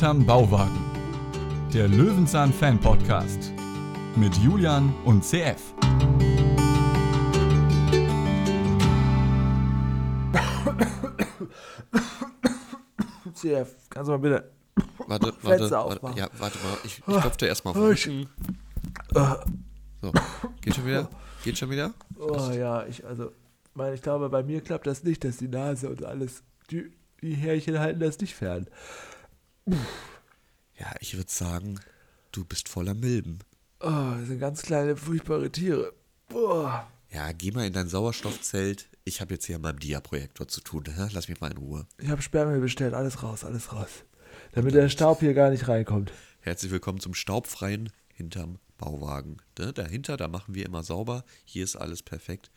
Hinterm Bauwagen. Der Löwenzahn Fan Podcast. Mit Julian und CF. CF, kannst du mal bitte. Warte, warte, warte, aufmachen. ja, warte mal. Ich, ich klopfe dir erstmal. Oh, Rücken. So, geht schon wieder? Geht schon wieder? Oh ja, ich, also, mein, ich glaube, bei mir klappt das nicht, dass die Nase und alles, die, die Härchen halten das nicht fern. Ja, ich würde sagen, du bist voller Milben. Oh, das sind ganz kleine, furchtbare Tiere. Boah. Ja, geh mal in dein Sauerstoffzelt. Ich habe jetzt hier an meinem Dia-Projektor zu tun. hä? Lass mich mal in Ruhe. Ich habe Sperrmüll bestellt, alles raus, alles raus. Damit der Staub hier gar nicht reinkommt. Herzlich willkommen zum staubfreien hinterm Bauwagen. Ne, Dahinter, da machen wir immer sauber. Hier ist alles perfekt.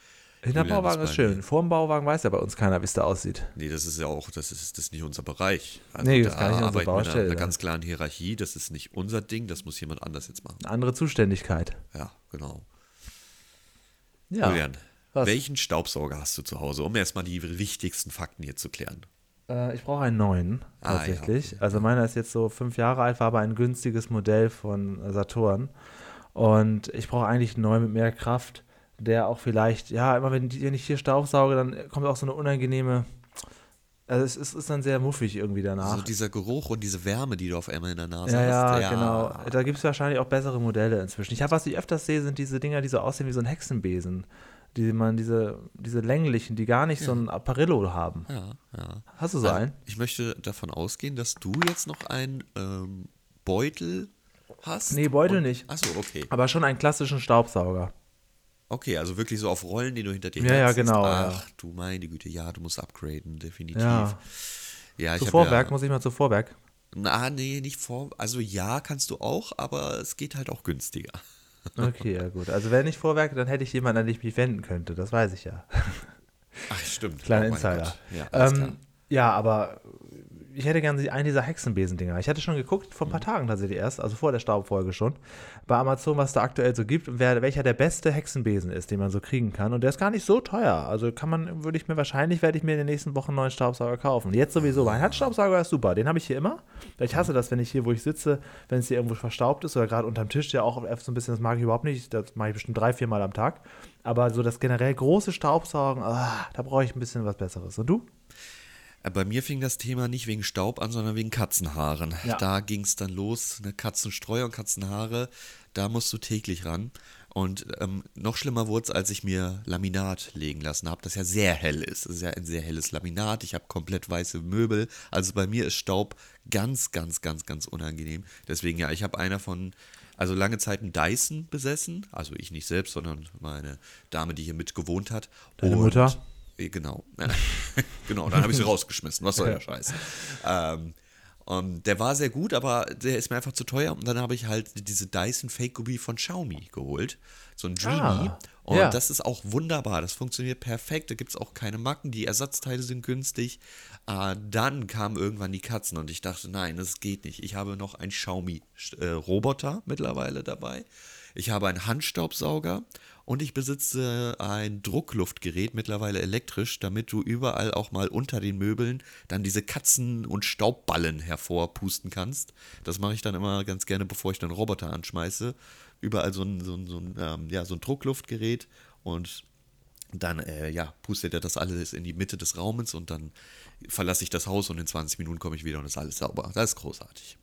Hinter Julian Bauwagen ist schön. Vor dem Bauwagen weiß ja bei uns keiner, wie es da aussieht. Nee, das ist ja auch, das ist, das ist nicht unser Bereich. Also Nee, das da kann nicht unsere wir mit Baustelle einer, einer ganz klaren Hierarchie. Das ist nicht unser Ding, das muss jemand anders jetzt machen. Eine andere Zuständigkeit. Ja, genau. Ja. Julian, Was? welchen Staubsauger hast du zu Hause, um erstmal die wichtigsten Fakten hier zu klären? Äh, ich brauche einen neuen, Ah, tatsächlich. ja. Also meiner ist jetzt so fünf Jahre alt, war aber ein günstiges Modell von Saturn. Und ich brauche eigentlich einen neuen mit mehr Kraft, der auch vielleicht, ja, immer wenn, die- wenn ich hier Staubsauge, dann kommt auch so eine unangenehme, also es ist, ist dann sehr muffig irgendwie danach. Also dieser Geruch und diese Wärme, die du auf einmal in der Nase ja, hast. ja, genau. Da gibt es wahrscheinlich auch bessere Modelle inzwischen. Ich habe, was ich öfters sehe, sind diese Dinger, die so aussehen wie so ein Hexenbesen. Die man, diese, diese länglichen, die gar nicht so ein Apparillo haben. Ja, ja. Hast du so Also, einen? Ich möchte davon ausgehen, dass du jetzt noch einen ähm, Beutel hast. Nee, Beutel und, nicht. Achso, okay. Aber schon einen klassischen Staubsauger. Okay, also wirklich so auf Rollen, die du hinter dir Ja, ja, herziehst. genau, Ach, ja. du meine Güte, ja, du musst upgraden, definitiv. Ja. Ja, ich Zu Vorwerk ja, muss ich mal zu Vorwerk. Na, nee, nicht vor. Also ja, kannst du auch, aber es geht halt auch günstiger. Okay, ja gut. Also wenn nicht Vorwerk, dann hätte ich jemanden, an den ich mich wenden könnte. Das weiß ich ja. Ach, stimmt. Kleiner Oh Insider. Ja, ähm, ja, aber ich hätte gerne einen dieser Hexenbesendinger. Ich hatte schon geguckt, vor ein paar Mhm. Tagen tatsächlich erst, also vor der Staubfolge schon, bei Amazon, was da aktuell so gibt und wer, welcher der beste Hexenbesen ist, den man so kriegen kann. Und der ist gar nicht so teuer. Also kann man, würde ich mir wahrscheinlich, werde ich mir in den nächsten Wochen einen neuen Staubsauger kaufen. Jetzt sowieso. Mein Handstaubsauger ist super. Den habe ich hier immer. Weil ich hasse das, wenn ich hier, wo ich sitze, wenn es hier irgendwo verstaubt ist oder gerade unterm Tisch ja auch so ein bisschen, das mag ich überhaupt nicht. Das mache ich bestimmt drei, vier Mal am Tag. Aber so das generell große Staubsaugen, ah, da brauche ich ein bisschen was Besseres. Und du? Bei mir fing das Thema nicht wegen Staub an, sondern wegen Katzenhaaren. Ja. Da ging es dann los, ne, Katzenstreu und Katzenhaare, da musst du täglich ran. Und ähm, noch schlimmer wurde es, als ich mir Laminat legen lassen habe, das ja sehr hell ist. Das ist ja ein sehr helles Laminat. Ich habe komplett weiße Möbel. Also bei mir ist Staub ganz, ganz, ganz, ganz unangenehm. Deswegen ja, ich habe einer von, also lange Zeit einen Dyson besessen. Also ich nicht selbst, sondern meine Dame, die hier mit gewohnt hat. Deine Und- Mutter? Eh, Genau. genau, dann habe ich sie rausgeschmissen. Was soll der Scheiß? Ähm, und der war sehr gut, aber der ist mir einfach zu teuer. Und dann habe ich halt diese Dyson Fake Gobi von Xiaomi geholt. So ein Dreamy. Ah, und ja. das ist auch wunderbar. Das funktioniert perfekt. Da gibt es auch keine Macken. Die Ersatzteile sind günstig. Äh, dann kamen irgendwann die Katzen und ich dachte, nein, das geht nicht. Ich habe noch einen Xiaomi-Roboter mittlerweile dabei. Ich habe einen Handstaubsauger und ich besitze ein Druckluftgerät, mittlerweile elektrisch, damit du überall auch mal unter den Möbeln dann diese Katzen- und Staubballen hervorpusten kannst. Das mache ich dann immer ganz gerne, bevor ich den Roboter anschmeiße. Überall so ein, so ein, so ein, ähm, ja, so ein Druckluftgerät und dann äh, ja, pustet er das alles in die Mitte des Raumes und dann verlasse ich das Haus und in 20 Minuten komme ich wieder und ist alles sauber. Das ist großartig.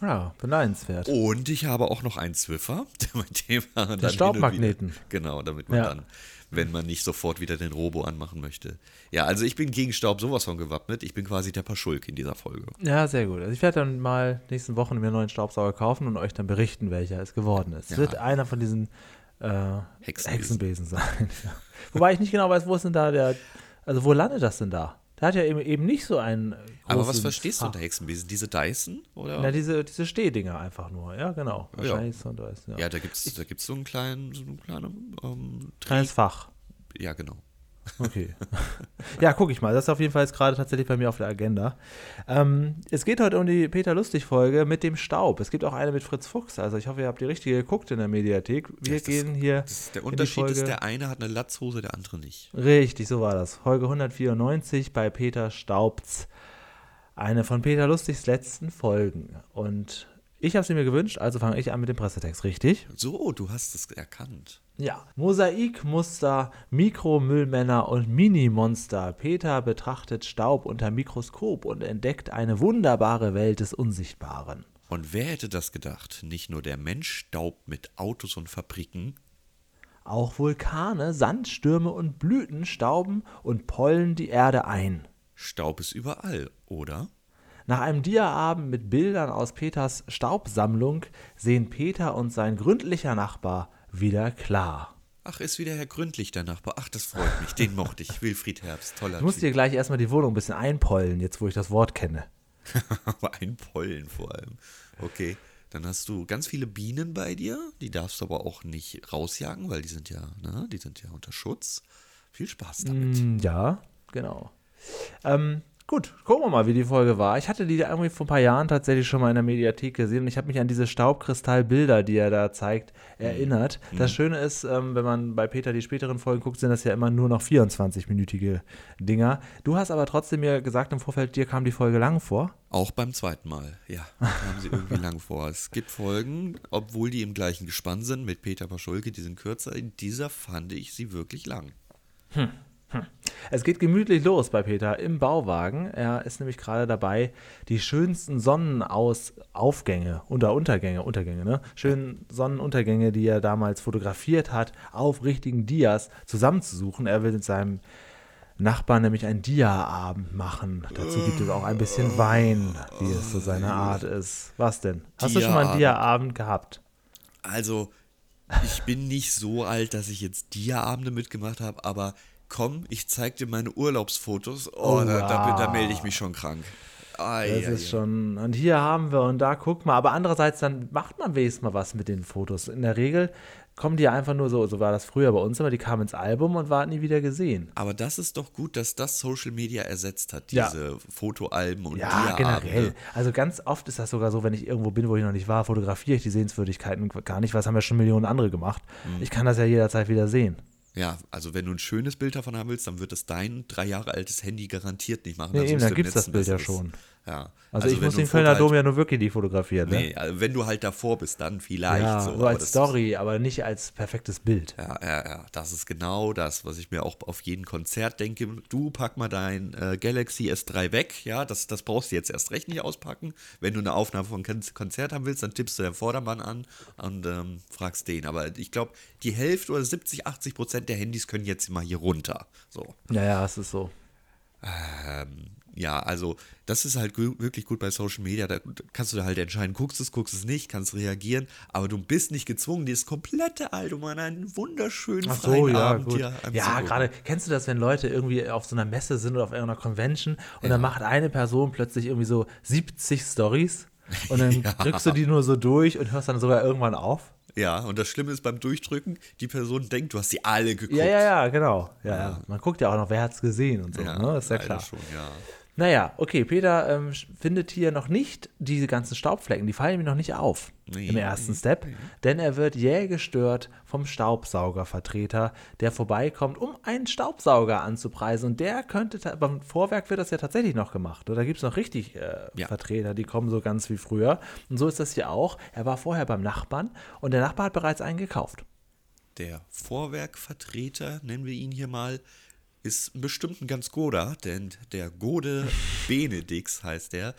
Ja, beneidenswert. Und ich habe auch noch einen Zwiffer, mit dem man dann Staubmagneten. Wieder, genau, damit man Ja. dann, wenn man nicht sofort wieder den Robo anmachen möchte. Ja, also ich bin gegen Staub sowas von gewappnet. Ich bin quasi der Paschulk in dieser Folge. Ja, sehr gut. Also ich werde dann mal nächsten Wochen mir einen neuen Staubsauger kaufen und euch dann berichten, welcher es geworden ist. Es Ja. wird einer von diesen äh, Hexenbesen. Hexenbesen sein. Wobei ich nicht genau weiß, wo ist denn da der, also wo landet das denn da? Der hat ja eben, eben nicht so einen Aber was verstehst du Fach. unter Hexenbesen? Diese Dyson? Oder? Na, diese, diese Stehdinger einfach nur. Ja, genau. Ja. Wahrscheinlich so ein Dyson, ja. ja, da gibt es da gibt's so einen kleinen, so einen kleinen ähm, Kleines Fach. Ja, genau. Okay. ja, gucke ich mal. Das ist auf jeden Fall jetzt gerade tatsächlich bei mir auf der Agenda. Ähm, es geht heute um die Peter Lustig-Folge mit dem Staub. Es gibt auch eine mit Fritz Fuchs. Also ich hoffe, ihr habt die richtige geguckt in der Mediathek. Wir Das gehen hier. Das der Unterschied ist, der eine hat eine Latzhose, der andere nicht. Richtig, so war das. Folge 194 bei Peter Staubz Eine von Peter Lustigs letzten Folgen. Und ich habe sie mir gewünscht, also fange ich an mit dem Pressetext, richtig? So, du hast es erkannt. Ja. Mosaikmuster, Mikromüllmänner und Minimonster. Peter betrachtet Staub unter Mikroskop und entdeckt eine wunderbare Welt des Unsichtbaren. Und wer hätte das gedacht? Nicht nur der Mensch staubt mit Autos und Fabriken. Auch Vulkane, Sandstürme und Blüten stauben und pollen die Erde ein. Staub ist überall, oder? Nach einem Diaabend mit Bildern aus Peters Staubsammlung sehen Peter und sein gründlicher Nachbar wieder klar. Ach, ist wieder Herr Gründlich, der Nachbar. Ach, das freut mich. Den mochte ich. Wilfried Herbst, toller Du musst Typ. dir gleich erstmal die Wohnung ein bisschen einpollen, jetzt wo ich das Wort kenne. Aber ein Pollen vor allem. Okay, dann hast du ganz viele Bienen bei dir. Die darfst du aber auch nicht rausjagen, weil die sind ja, ne, die sind ja unter Schutz. Viel Spaß damit. Mm, Ja, genau. Ähm, gut, gucken wir mal, wie die Folge war. Ich hatte die da irgendwie vor ein paar Jahren tatsächlich schon mal in der Mediathek gesehen und ich habe mich an diese Staubkristallbilder, die er da zeigt, erinnert. Das Schöne ist, ähm, wenn man bei Peter die späteren Folgen guckt, sind das ja immer nur noch 24-minütige Dinger. Du hast aber trotzdem mir gesagt im Vorfeld, dir kam die Folge lang vor. Auch beim zweiten Mal, ja, kamen sie irgendwie lang vor. Es gibt Folgen, obwohl die im gleichen Gespann sind mit Peter Paschulke, die sind kürzer. In dieser fand ich sie wirklich lang. Es geht gemütlich los bei Peter im Bauwagen. Er ist nämlich gerade dabei, die schönsten Sonnenaufgänge, unter Untergänge, Untergänge, ne? Schönen Sonnenuntergänge, die er damals fotografiert hat, auf richtigen Dias zusammenzusuchen. Er will mit seinem Nachbarn nämlich einen Dia-Abend machen. Dazu gibt es auch ein bisschen Wein, wie es so seine Art ist. Was denn? Hast du schon mal einen. Dia-Abend gehabt? Also, ich bin nicht so alt, dass ich jetzt Dia-Abende mitgemacht habe, aber komm, ich zeig dir meine Urlaubsfotos. Oh, Oh, da, da, da melde ich mich schon krank. Ai, Das ai, ist ai. schon, und hier haben wir und da guck mal. Aber andererseits, dann macht man wenigstens mal was mit den Fotos. In der Regel kommen die einfach nur so, so war das früher bei uns immer, die kamen ins Album und waren nie wieder gesehen. Aber das ist doch gut, dass das Social Media ersetzt hat, Ja. diese Fotoalben und Ja, Dia-Abende. generell. Also ganz oft ist das sogar so, wenn ich irgendwo bin, wo ich noch nicht war, fotografiere ich die Sehenswürdigkeiten gar nicht, weil das haben ja schon Millionen andere gemacht. Mhm. Ich kann das ja jederzeit wieder sehen. Ja, also wenn du ein schönes Bild davon haben willst, dann wird es dein drei Jahre altes Handy garantiert nicht machen. Nee, Dann eben, suchst da du im gibt es das Bild ja schon. Ja. Also, ich wenn muss den Kölner Dom ja nur wirklich die fotografieren. Ne? Nee, also wenn du halt davor bist, dann vielleicht ja, so. so, als Story, aber nicht als perfektes Bild. Ja, ja, ja, das ist genau das, was ich mir auch auf jeden Konzert denke. Du pack mal dein äh, Galaxy S3 weg, ja, das, das brauchst du jetzt erst recht nicht auspacken. Wenn du eine Aufnahme von Kon Konzert haben willst, dann tippst du den Vordermann an und ähm, fragst den. Aber ich glaube, die Hälfte oder 70, 80 Prozent der Handys können jetzt mal hier runter. So. Ja, ja, es ist so. Ähm, ja, also das ist halt wirklich gut bei Social Media. Da kannst du da halt entscheiden, guckst es, guckst es nicht, kannst reagieren, aber du bist nicht gezwungen, dieses komplette Album an einen wunderschönen Ach so, freien ja, Abend gut. dir Ja, gerade, kennst du das, wenn Leute irgendwie auf so einer Messe sind oder auf irgendeiner Convention und dann macht eine Person plötzlich irgendwie so 70 Stories und dann Ja. drückst du die nur so durch und hörst dann sogar irgendwann auf? Ja, und das Schlimme ist beim Durchdrücken, die Person denkt, du hast sie alle geguckt. Ja, ja, ja, genau. Ja, ja. Man guckt ja auch noch, wer hat's gesehen und so, Ja, ne? Ist ja klar. Schon, ja. Naja, okay, Peter ähm, findet hier noch nicht diese ganzen Staubflecken, die fallen ihm noch nicht auf Nee, im ersten Step, denn er wird jäh gestört vom Staubsaugervertreter, der vorbeikommt, um einen Staubsauger anzupreisen. Und der könnte, beim Vorwerk wird das ja tatsächlich noch gemacht, oder da gibt es noch richtig äh, Ja. Vertreter, die kommen so ganz wie früher. Und so ist das hier auch, er war vorher beim Nachbarn und der Nachbar hat bereits einen gekauft. Der Vorwerkvertreter, nennen wir ihn hier mal, ist bestimmt ein ganz Goda, denn der Gode Benedix heißt der.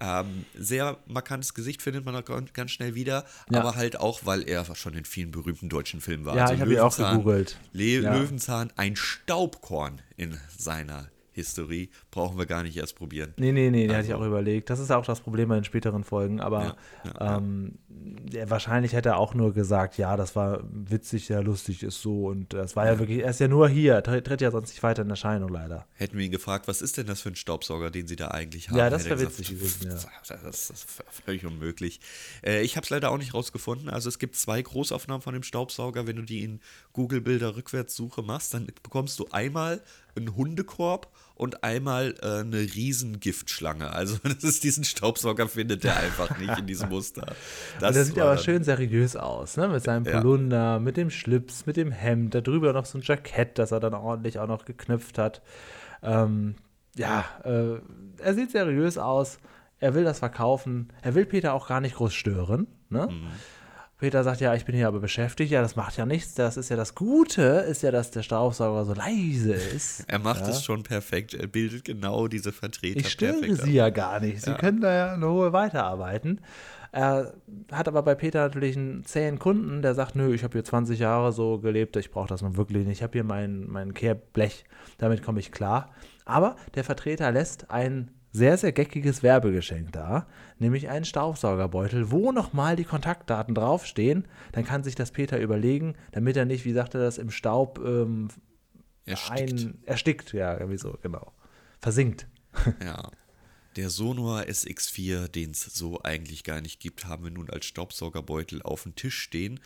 Ähm, sehr markantes Gesicht findet man auch ganz schnell wieder, Ja. aber halt auch, weil er schon in vielen berühmten deutschen Filmen war. Ja, Also ich hab ihn auch gegoogelt. Le Ja. Löwenzahn, ein Staubkorn in seiner Historie, brauchen wir gar nicht erst probieren. Nee, nee, nee, den hatte ich Also- auch überlegt. Das ist auch das Problem bei den späteren Folgen, aber Ja, ja, ja. ähm, der, wahrscheinlich hätte er auch nur gesagt, ja, das war witzig, ja, lustig ist so und das war ja, wirklich, er ist ja nur hier, tritt, ja sonst nicht weiter in Erscheinung leider. Hätten wir ihn gefragt, was ist denn das für ein Staubsauger, den Sie da eigentlich haben? Ja, das hätte wär gesagt, witzig gewesen, ja. Das, das ist völlig unmöglich. Äh, ich habe es leider auch nicht rausgefunden. Also es gibt zwei Großaufnahmen von dem Staubsauger. Wenn du die in Google-Bilder Rückwärtssuche machst, dann bekommst du einmal einen Hundekorb und einmal äh, eine riesen Giftschlange. Also das ist diesen Staubsauger findet der einfach nicht in diesem Muster. Das und der sieht aber schön seriös aus, ne? Mit seinem Ja. Polunder, mit dem Schlips, mit dem Hemd, da drüber noch so ein Jackett, das er dann ordentlich auch noch geknüpft hat. Ähm, ja, äh, er sieht seriös aus. Er will das verkaufen. Er will Peter auch gar nicht groß stören. Ne? Mhm. Peter sagt, ja, ich bin hier aber beschäftigt. Ja, das macht ja nichts. Das ist ja das Gute, ist ja, dass der Staubsauger so leise ist. Er macht ja. es schon perfekt. Er bildet genau diese Vertreter Ich störe sie ja gar nicht. Sie Ja. können da ja in Ruhe weiterarbeiten. Er hat aber bei Peter natürlich einen zähen Kunden, der sagt, nö, ich habe hier 20 Jahre so gelebt, ich brauche das nun wirklich nicht. Ich habe hier mein, mein Kehrblech, damit komme ich klar. Aber der Vertreter lässt ein sehr, sehr geckiges Werbegeschenk da, nämlich einen Staubsaugerbeutel, wo nochmal die Kontaktdaten draufstehen. Dann kann sich das Peter überlegen, damit er nicht, wie sagt er das, im Staub ähm, Erstickt. ein, erstickt, ja, irgendwie so, genau. Versinkt. Ja. Der Sonor SX4, den es so eigentlich gar nicht gibt, haben wir nun als Staubsaugerbeutel auf dem Tisch stehen.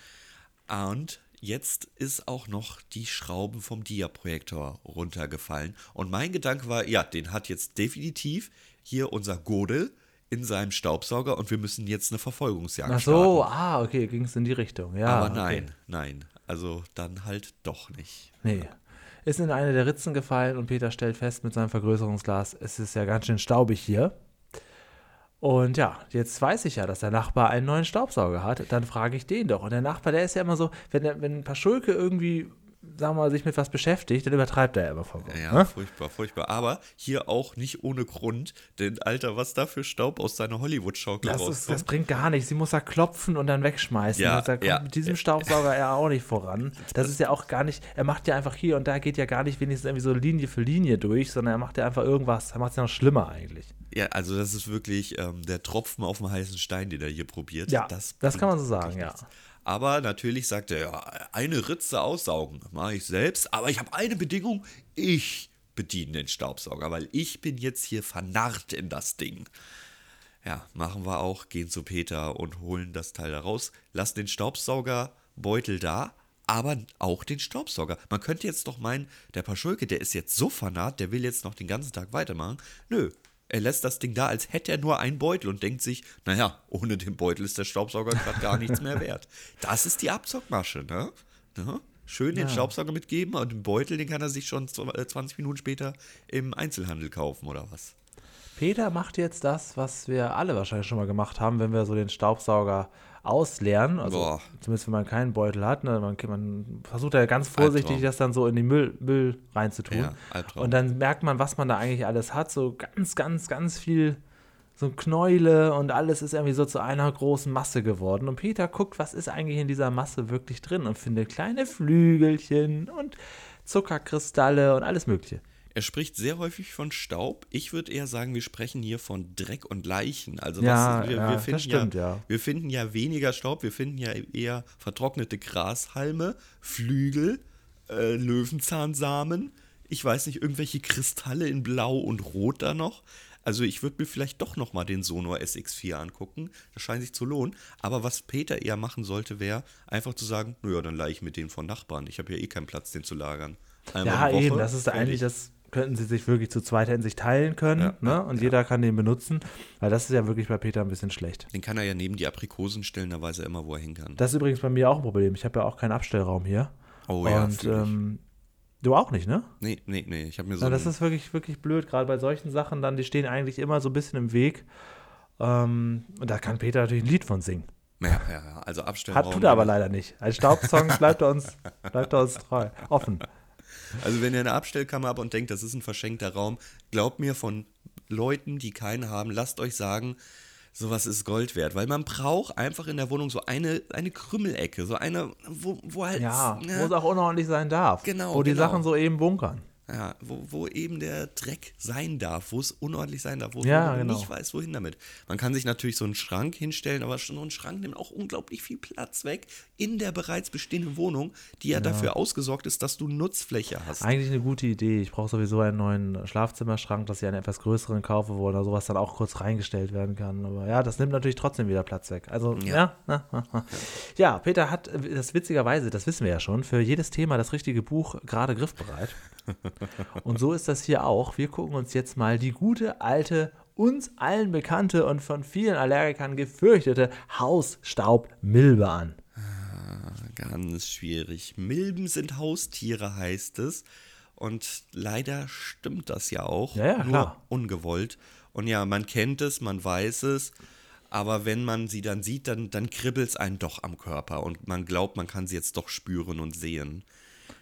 Und jetzt ist auch noch die Schrauben vom Dia-Projektor runtergefallen. Und mein Gedanke war, ja, den hat jetzt definitiv hier unser Godel in seinem Staubsauger und wir müssen jetzt eine Verfolgungsjagd Ach so, starten. ah, okay, ging es in die Richtung. Ja, Aber nein, Okay. nein. Also dann halt doch nicht. Nee. Ist in eine der Ritzen gefallen und Peter stellt fest mit seinem Vergrößerungsglas, es ist ja ganz schön staubig hier. Und ja, jetzt weiß ich ja, dass der Nachbar einen neuen Staubsauger hat. Dann frage ich den doch. Und der Nachbar, der ist ja immer so, wenn, wenn ein paar Schulke irgendwie, sagen wir mal, sich mit was beschäftigt, dann übertreibt er immer vollkommen. Ja, ne? furchtbar, furchtbar. Aber hier auch nicht ohne Grund, denn Alter, was da für Staub aus seiner Hollywood-Schaukel Das, ist, rauskommt. das bringt gar nichts. Sie muss da klopfen und dann wegschmeißen. Ja, da kommt ja. mit diesem Staubsauger er auch nicht voran. Das ist ja auch gar nicht, er macht ja einfach hier und da geht ja gar nicht wenigstens irgendwie so Linie für Linie durch, sondern er macht ja einfach irgendwas. Er macht es ja noch schlimmer eigentlich. Ja, also das ist wirklich ähm, der Tropfen auf dem heißen Stein, den er hier probiert. Ja, das kann man so sagen, ja. nichts. Aber natürlich sagt er, ja, eine Ritze aussaugen mache ich selbst, aber ich habe eine Bedingung, ich bediene den Staubsauger, weil ich bin jetzt hier vernarrt in das Ding. Ja, machen wir auch, gehen zu Peter und holen das Teil da raus, lassen den Staubsaugerbeutel da, aber auch den Staubsauger. Man könnte jetzt doch meinen, der Paschulke, der ist jetzt so vernarrt, der will jetzt noch den ganzen Tag weitermachen. Nö, er lässt das Ding da, als hätte er nur einen Beutel und denkt sich, naja, ohne den Beutel ist der Staubsauger gerade gar nichts mehr wert. Das ist die Abzockmasche, ne? ne? Schön den Ja. Staubsauger mitgeben und den Beutel, den kann er sich schon zw- äh, 20 Minuten später im Einzelhandel kaufen oder was. Peter macht jetzt das, was wir alle wahrscheinlich schon mal gemacht haben, wenn wir so den Staubsauger ausleeren. Also Boah. zumindest wenn man keinen Beutel hat. Ne? Man, man versucht ja ganz vorsichtig, Albtraum. das dann so in den Müll, Müll reinzutun. Ja. Und dann merkt man, was man da eigentlich alles hat. So ganz, ganz, ganz viel so Knäule und alles ist irgendwie so zu einer großen Masse geworden. Und Peter guckt, was ist eigentlich in dieser Masse wirklich drin und findet kleine Flügelchen und Zuckerkristalle und alles Mögliche. Er spricht sehr häufig von Staub. Ich würde eher sagen, wir sprechen hier von Dreck und Leichen. Also Ja, was, wir, ja, wir finden stimmt, ja, ja. Wir finden ja weniger Staub, wir finden ja eher vertrocknete Grashalme, Flügel, äh, Löwenzahnsamen. Ich weiß nicht, irgendwelche Kristalle in Blau und Rot da noch. Also ich würde mir vielleicht doch noch mal den Sonor SX4 angucken. Das scheint sich zu lohnen. Aber was Peter eher machen sollte, wäre einfach zu sagen, naja, dann leihe ich mir den von Nachbarn. Ich habe ja eh keinen Platz, den zu lagern. Einmal Ja, eben, das ist eigentlich, das könnten sie sich wirklich zu zweit in sich teilen können, Ja, ne? ja, Und jeder kann den benutzen, weil das ist ja wirklich bei Peter ein bisschen schlecht. Den kann er ja neben die Aprikosen stellen, da weiß er immer, wo er hin kann. Das ist übrigens bei mir auch ein Problem. Ich habe ja auch keinen Abstellraum hier. oh ja, Und fühl ich. ähm, du auch nicht, ne? nee, nee, nee, ich habe mir so Ja, das ist wirklich, wirklich blöd, gerade bei solchen Sachen dann, die stehen eigentlich immer so ein bisschen im Weg. Ähm, und da kann Peter natürlich ein Lied von singen. ja, ja, ja, also Abstellraum. Hat, tut er aber leider nicht. Als Staubsong bleibt er uns, bleibt er uns treu, offen. Also wenn ihr eine Abstellkammer habt und denkt, das ist ein verschenkter Raum, glaubt mir von Leuten, die keinen haben, lasst euch sagen, sowas ist Gold wert, weil man braucht einfach in der Wohnung so eine, eine Krümmelecke, so eine, wo, wo halt, Ja, ne, wo es auch unordentlich sein darf. Genau, Wo die genau. Sachen so eben bunkern. Ja, wo, wo eben der Dreck sein darf, wo es unordentlich sein darf, wo Ja, man genau. nicht weiß, wohin damit. Man kann sich natürlich so einen Schrank hinstellen, aber schon so ein Schrank nimmt auch unglaublich viel Platz weg in der bereits bestehenden Wohnung, die ja, dafür ausgesorgt ist, dass du Nutzfläche hast. Eigentlich eine gute Idee. Ich brauche sowieso einen neuen Schlafzimmerschrank, dass ich einen etwas größeren kaufe, wo da sowas dann auch kurz reingestellt werden kann. Aber ja, das nimmt natürlich trotzdem wieder Platz weg. Also, ja. Ja. Ja, ja Peter hat das witzigerweise, das wissen wir ja schon, für jedes Thema das richtige Buch gerade griffbereit. Und so ist das hier auch. Wir gucken uns jetzt mal die gute alte, uns allen bekannte und von vielen Allergikern gefürchtete Hausstaubmilbe an. Ganz schwierig. Milben sind Haustiere, heißt es. Und leider stimmt das ja auch. Ja, ja, nur klar. ungewollt. Und ja, man kennt es, man weiß es. Aber wenn man sie dann sieht, dann, dann kribbelt es einen doch am Körper. Und man glaubt, man kann sie jetzt doch spüren und sehen.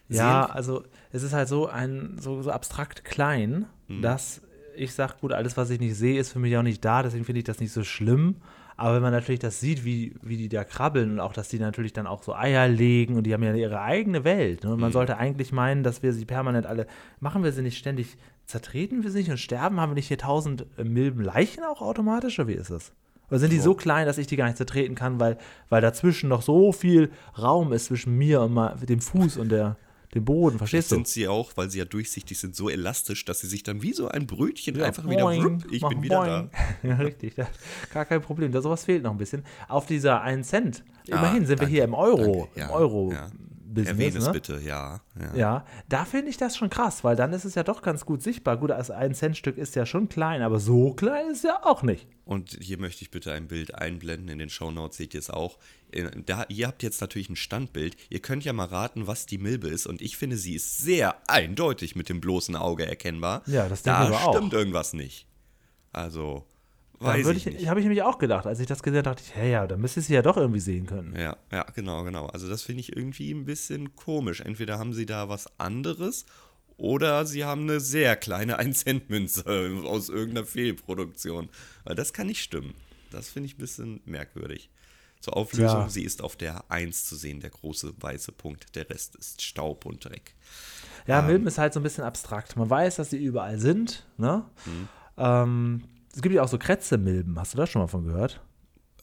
Ja, also es ist halt so ein so, so abstrakt klein, Mhm. dass ich sage, gut, alles, was ich nicht sehe, ist für mich auch nicht da, deswegen finde ich das nicht so schlimm. Aber wenn man natürlich das sieht, wie, wie die da krabbeln und auch, dass die natürlich dann auch so Eier legen und die haben ja ihre eigene Welt. Ne? Und Mhm. man sollte eigentlich meinen, dass wir sie permanent alle, machen wir sie nicht ständig, zertreten wir sie nicht und sterben? Haben wir nicht hier tausend äh, Milben Leichen auch automatisch oder wie ist das? Oder sind die so klein, dass ich die gar nicht zertreten kann, weil, weil dazwischen noch so viel Raum ist zwischen mir und dem Fuß und der, dem Boden, verstehst du? sind sie auch, weil sie ja durchsichtig sind, so elastisch, dass sie sich dann wie so ein Brötchen Ja, einfach wieder, boing, wupp, ich bin wieder boing. Ja, richtig. Das, gar kein Problem. Da sowas fehlt noch ein bisschen. Auf dieser 1 Cent. Immerhin sind wir danke, hier im Euro, danke, ja, im Euro. Business. Erwähne es ne? bitte, ja. ja. Ja, da finde ich das schon krass, weil dann ist es ja doch ganz gut sichtbar. Gut, das 1 Cent Stück ist ja schon klein, aber so klein ist es ja auch nicht. Und hier möchte ich bitte ein Bild einblenden. In den Shownotes seht ihr es auch. Da, ihr habt jetzt natürlich ein Standbild. Ihr könnt ja mal raten, was die Milbe ist. Und ich finde, sie ist sehr eindeutig mit dem bloßen Auge erkennbar. Ja, das Da denke ich aber auch. stimmt irgendwas nicht. Also, Da weiß ich, nicht. Habe ich nämlich auch gedacht. Als ich das gesehen habe, dachte ich, hey, ja, da müsste ich sie ja doch irgendwie sehen können. Ja, ja, genau, genau. Also das finde ich irgendwie ein bisschen komisch. Entweder haben sie da was anderes oder sie haben eine sehr kleine 1-Cent-Münze aus irgendeiner Fehlproduktion. Weil das kann nicht stimmen. Das finde ich ein bisschen merkwürdig. Zur Auflösung, Ja. sie ist auf der 1 zu sehen, der große weiße Punkt. Der Rest ist Staub und Dreck. Ja, Milben ist halt so ein bisschen abstrakt. Man weiß, dass sie überall sind. Ne? Mhm. Ähm, es gibt ja auch so Krätzemilben. Hast du das schon mal von gehört?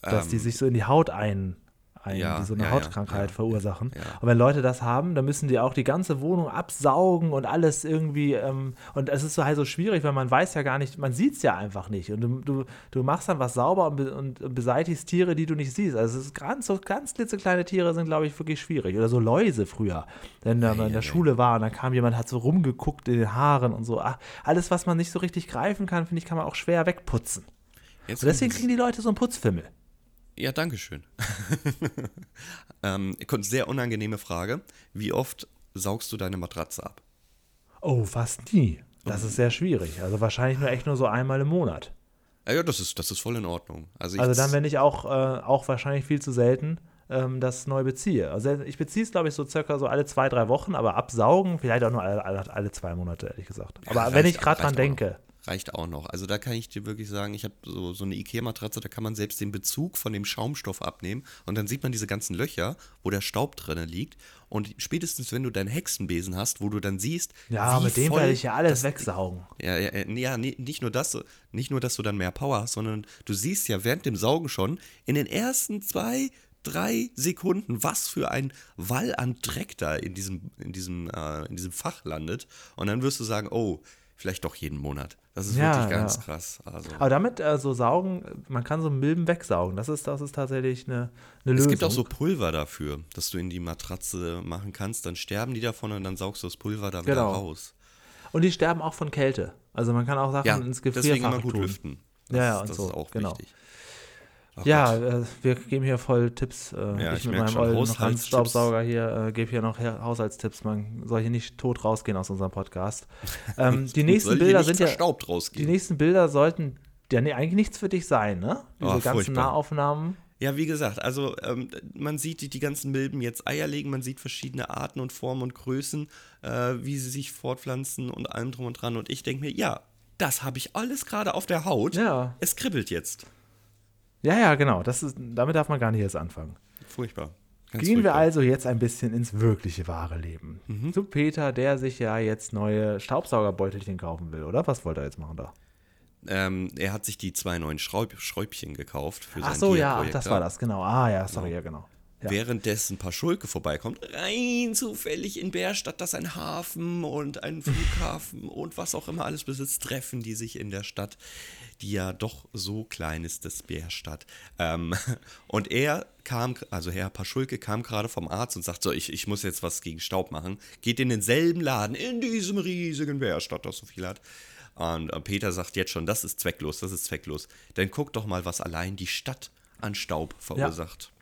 Dass die Ähm, sich so in die Haut ein, ein ja, die so eine ja, Hautkrankheit ja, verursachen. Und wenn Leute das haben, dann müssen die auch die ganze Wohnung absaugen und alles irgendwie. Ähm, und es ist so halt so schwierig, weil man weiß ja gar nicht, man sieht es ja einfach nicht. Und du, du, du machst dann was sauber und, be, und, beseitigst Tiere, die du nicht siehst. Also es ist ganz, so ganz klitzekleine Tiere sind, glaube ich, wirklich schwierig. Oder so Läuse früher. Wenn man in der Schule war und dann kam jemand, hat so rumgeguckt in den Haaren und so. Ach, alles, was man nicht so richtig greifen kann, finde ich, kann man auch schwer wegputzen. Jetzt Und deswegen kriegen die Leute so einen Putzfimmel. Ja, danke schön. ähm, sehr unangenehme Frage. Wie oft saugst du deine Matratze ab? Oh, fast nie. Das ist sehr schwierig. Also wahrscheinlich nur echt nur so einmal im Monat. Ja, ja das, ist, das ist voll in Ordnung. Also, ich, Also dann, wenn ich auch, äh, auch wahrscheinlich viel zu selten ähm, das neu beziehe. Also ich beziehe es, glaube ich, so circa so alle zwei, drei Wochen, aber absaugen vielleicht auch nur alle, alle, alle zwei Monate, ehrlich gesagt. Aber Ja, wenn ich gerade dran denke, noch. Reicht auch noch. Also da kann ich dir wirklich sagen, ich habe so, so eine Ikea-Matratze, da kann man selbst den Bezug von dem Schaumstoff abnehmen und dann sieht man diese ganzen Löcher, wo der Staub drin liegt. Und spätestens, wenn du deinen Hexenbesen hast, wo du dann siehst, ja, mit dem werde ich ja alles das- wegsaugen. Ja, ja, ja, ja nicht nur das, nicht nur, dass du dann mehr Power hast, sondern du siehst ja während dem Saugen schon in den ersten zwei, drei Sekunden, was für ein Wall an Dreck da in diesem, in diesem, äh, in diesem Fach landet. Und dann wirst du sagen, oh, vielleicht doch jeden Monat. Das ist Ja, wirklich ganz ja. krass. Also, Aber damit äh, so saugen, man kann so Milben wegsaugen. Das ist, das ist tatsächlich eine, eine es Lösung. gibt auch so Pulver dafür, dass du in die Matratze machen kannst. Dann sterben die davon und dann saugst du das Pulver da wieder Genau. raus. Und die sterben auch von Kälte. Also man kann auch Sachen Ja, ins deswegen Gefrierfach immer gut tun. lüften. Ja, ja, ist- und das so, ist auch genau. wichtig. Ach Ja, äh, wir geben hier voll Tipps. Äh, Ja, ich, ich mit meinem schon, ollen. Handstaubsauger hier äh, gebe hier noch Haushaltstipps. Man soll hier nicht tot rausgehen aus unserem Podcast. Ähm, die nächsten Bilder sind ja. Die nächsten Bilder sollten ja nee, eigentlich nichts für dich sein, ne? Diese Oh, ganzen furchtbar. Nahaufnahmen. Ja, wie gesagt, also ähm, man sieht die, die ganzen Milben jetzt Eier legen, man sieht verschiedene Arten und Formen und Größen, äh, wie sie sich fortpflanzen und allem drum und dran. Und ich denke mir, ja, das habe ich alles gerade auf der Haut. Ja. Es kribbelt jetzt. Ja, ja, genau. Das ist, damit darf man gar nicht erst anfangen. Furchtbar. Ganz Gehen wir furchtbar. also jetzt ein bisschen ins wirkliche wahre Leben. Mhm. Zu Peter, der sich ja jetzt neue Staubsaugerbeutelchen kaufen will, oder? Was wollte er jetzt machen da? Ähm, er hat sich die zwei neuen Schraub Schräubchen gekauft für Ach sein so, ja, ach, das da. war das, genau. Ah, ja, sorry, ja, genau. Ja. Währenddessen Paschulke vorbeikommt, rein zufällig in Bärstadt, das ein Hafen und ein Flughafen und was auch immer alles besitzt, treffen die sich in der Stadt, die ja doch so klein ist, das Bärstadt. Ähm, und er kam, also Herr Paschulke kam gerade vom Arzt und sagt so, ich, ich muss jetzt was gegen Staub machen, geht in denselben Laden, in diesem riesigen Bärstadt, das so viel hat. Und äh, Peter sagt jetzt schon, das ist zwecklos, das ist zwecklos. Dann guck doch mal, was allein die Stadt an Staub verursacht.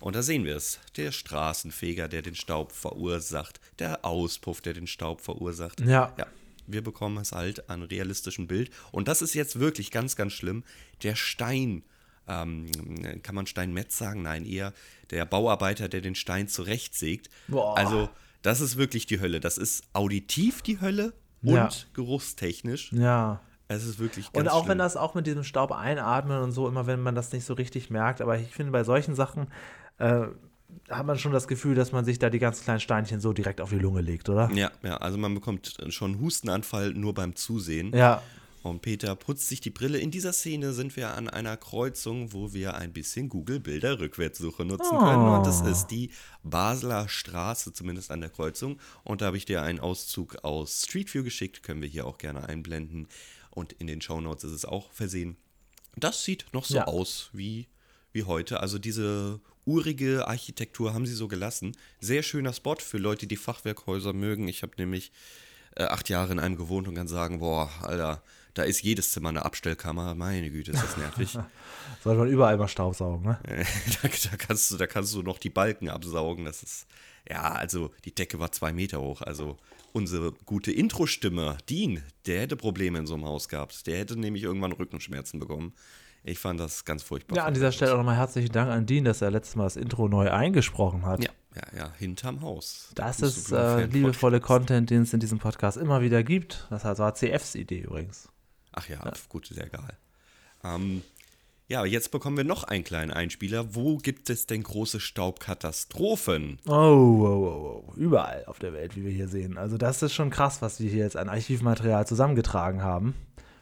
Und da sehen wir es. Der Straßenfeger, der den Staub verursacht. Der Auspuff, der den Staub verursacht. Ja. Ja. Wir bekommen es halt an realistischen Bild. Und das ist jetzt wirklich ganz, ganz schlimm. Der Stein, ähm, kann man Steinmetz sagen? Nein, eher der Bauarbeiter, der den Stein zurechtsägt. Boah. Also, das ist wirklich die Hölle. Das ist auditiv die Hölle und Ja. geruchstechnisch. Ja. Es ist wirklich ganz Und auch schlimm. wenn das auch mit diesem Staub einatmen und so, immer wenn man das nicht so richtig merkt, aber ich finde, bei solchen Sachen äh, hat man schon das Gefühl, dass man sich da die ganz kleinen Steinchen so direkt auf die Lunge legt, oder? Ja, ja, also man bekommt schon einen Hustenanfall nur beim Zusehen. Ja. Und Peter putzt sich die Brille. In dieser Szene sind wir an einer Kreuzung, wo wir ein bisschen Google-Bilder-Rückwärtssuche nutzen Oh. können. Und das ist die Basler Straße, zumindest an der Kreuzung. Und da habe ich dir einen Auszug aus Street View geschickt. Können wir hier auch gerne einblenden. Und in den Shownotes ist es auch versehen. Das sieht noch so Ja. aus wie, wie heute. Also diese urige Architektur haben sie so gelassen. Sehr schöner Spot für Leute, die Fachwerkhäuser mögen. Ich habe nämlich äh, acht Jahre in einem gewohnt und kann sagen, boah, Alter, da ist jedes Zimmer eine Abstellkammer. Meine Güte, ist das nervig. Sollte man überall mal Staubsaugen, ne? Äh, da, da, kannst du, da kannst du noch die Balken absaugen. Das ist, ja, also die Decke war zwei Meter hoch. Also unsere gute Intro-Stimme, Dean, der hätte Probleme in so einem Haus gehabt. Der hätte nämlich irgendwann Rückenschmerzen bekommen. Ich fand das ganz furchtbar. Ja, an dieser Stelle auch nochmal herzlichen Dank an Dean, dass er letztes Mal das Intro neu eingesprochen hat. Ja, ja, ja, hinterm Haus. Das ist äh, liebevolle. Content, den es in diesem Podcast immer wieder gibt. Das war CFs Idee übrigens. Ach ja, gut, sehr egal. Ähm, ja, jetzt bekommen wir noch einen kleinen Einspieler. Wo gibt es denn große Staubkatastrophen? Oh, oh, oh, oh, überall auf der Welt, wie wir hier sehen. Also das ist schon krass, was wir hier jetzt an Archivmaterial zusammengetragen haben.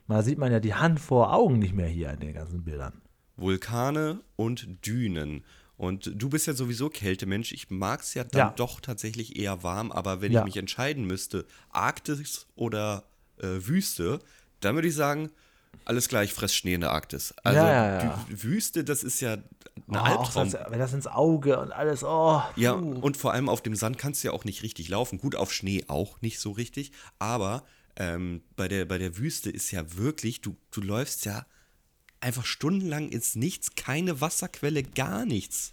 Mal sieht man ja die Hand vor Augen nicht mehr hier in den ganzen Bildern. Vulkane und Dünen. Und du bist ja sowieso Kältemensch. Ich mag es ja dann Ja. doch tatsächlich eher warm, aber wenn Ja. ich mich entscheiden müsste, Arktis oder äh, Wüste, dann würde ich sagen, alles gleich fress Schnee in der Arktis. Also Ja, Wüste, das ist ja ein Oh, Albtraum. das, wenn das ins Auge und alles, oh. Ja, und vor allem auf dem Sand kannst du ja auch nicht richtig laufen. Gut, auf Schnee auch nicht so richtig. Aber ähm, bei, der, bei der Wüste ist ja wirklich, du, du läufst ja einfach stundenlang ins Nichts, keine Wasserquelle, gar nichts.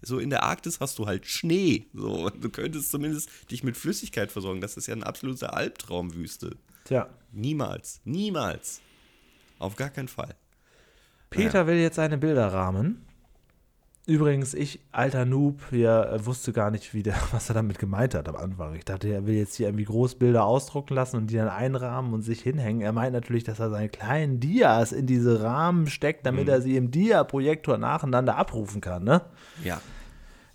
So in der Arktis hast du halt Schnee. So, du könntest zumindest dich mit Flüssigkeit versorgen. Das ist ja eine absolute Albtraumwüste. Tja, Niemals, niemals. Auf gar keinen Fall. Peter will jetzt seine Bilder rahmen. Übrigens, ich, alter Noob, hier äh, wusste gar nicht, wie der, was er damit gemeint hat am Anfang. Ich dachte, er will jetzt hier irgendwie Großbilder ausdrucken lassen und die dann einrahmen und sich hinhängen. Er meint natürlich, dass er seine kleinen Dias in diese Rahmen steckt, damit Mhm. er sie im Dia-Projektor nacheinander abrufen kann, ne? Ja.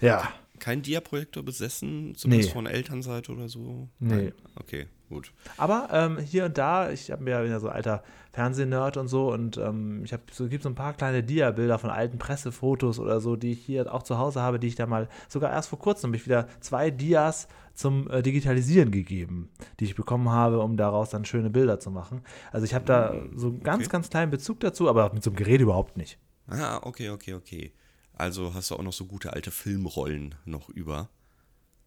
Ja. Kein Diaprojektor besessen, zumindest Nee. von Elternseite oder so? Nee. Nein. Okay, gut. Aber ähm, hier und da, ich hab- bin ja so alter Fernsehnerd und so und ähm, ich habe so gibt so ein paar kleine Dia-Bilder von alten Pressefotos oder so, die ich hier auch zu Hause habe, die ich da mal sogar erst vor kurzem habe ich wieder zwei Dias zum äh, Digitalisieren gegeben, die ich bekommen habe, um daraus dann schöne Bilder zu machen. Also ich habe da so einen ganz, okay. ganz kleinen Bezug dazu, aber mit so einem Gerät überhaupt nicht. Ah, okay, okay, okay. Also hast du auch noch so gute alte Filmrollen noch über.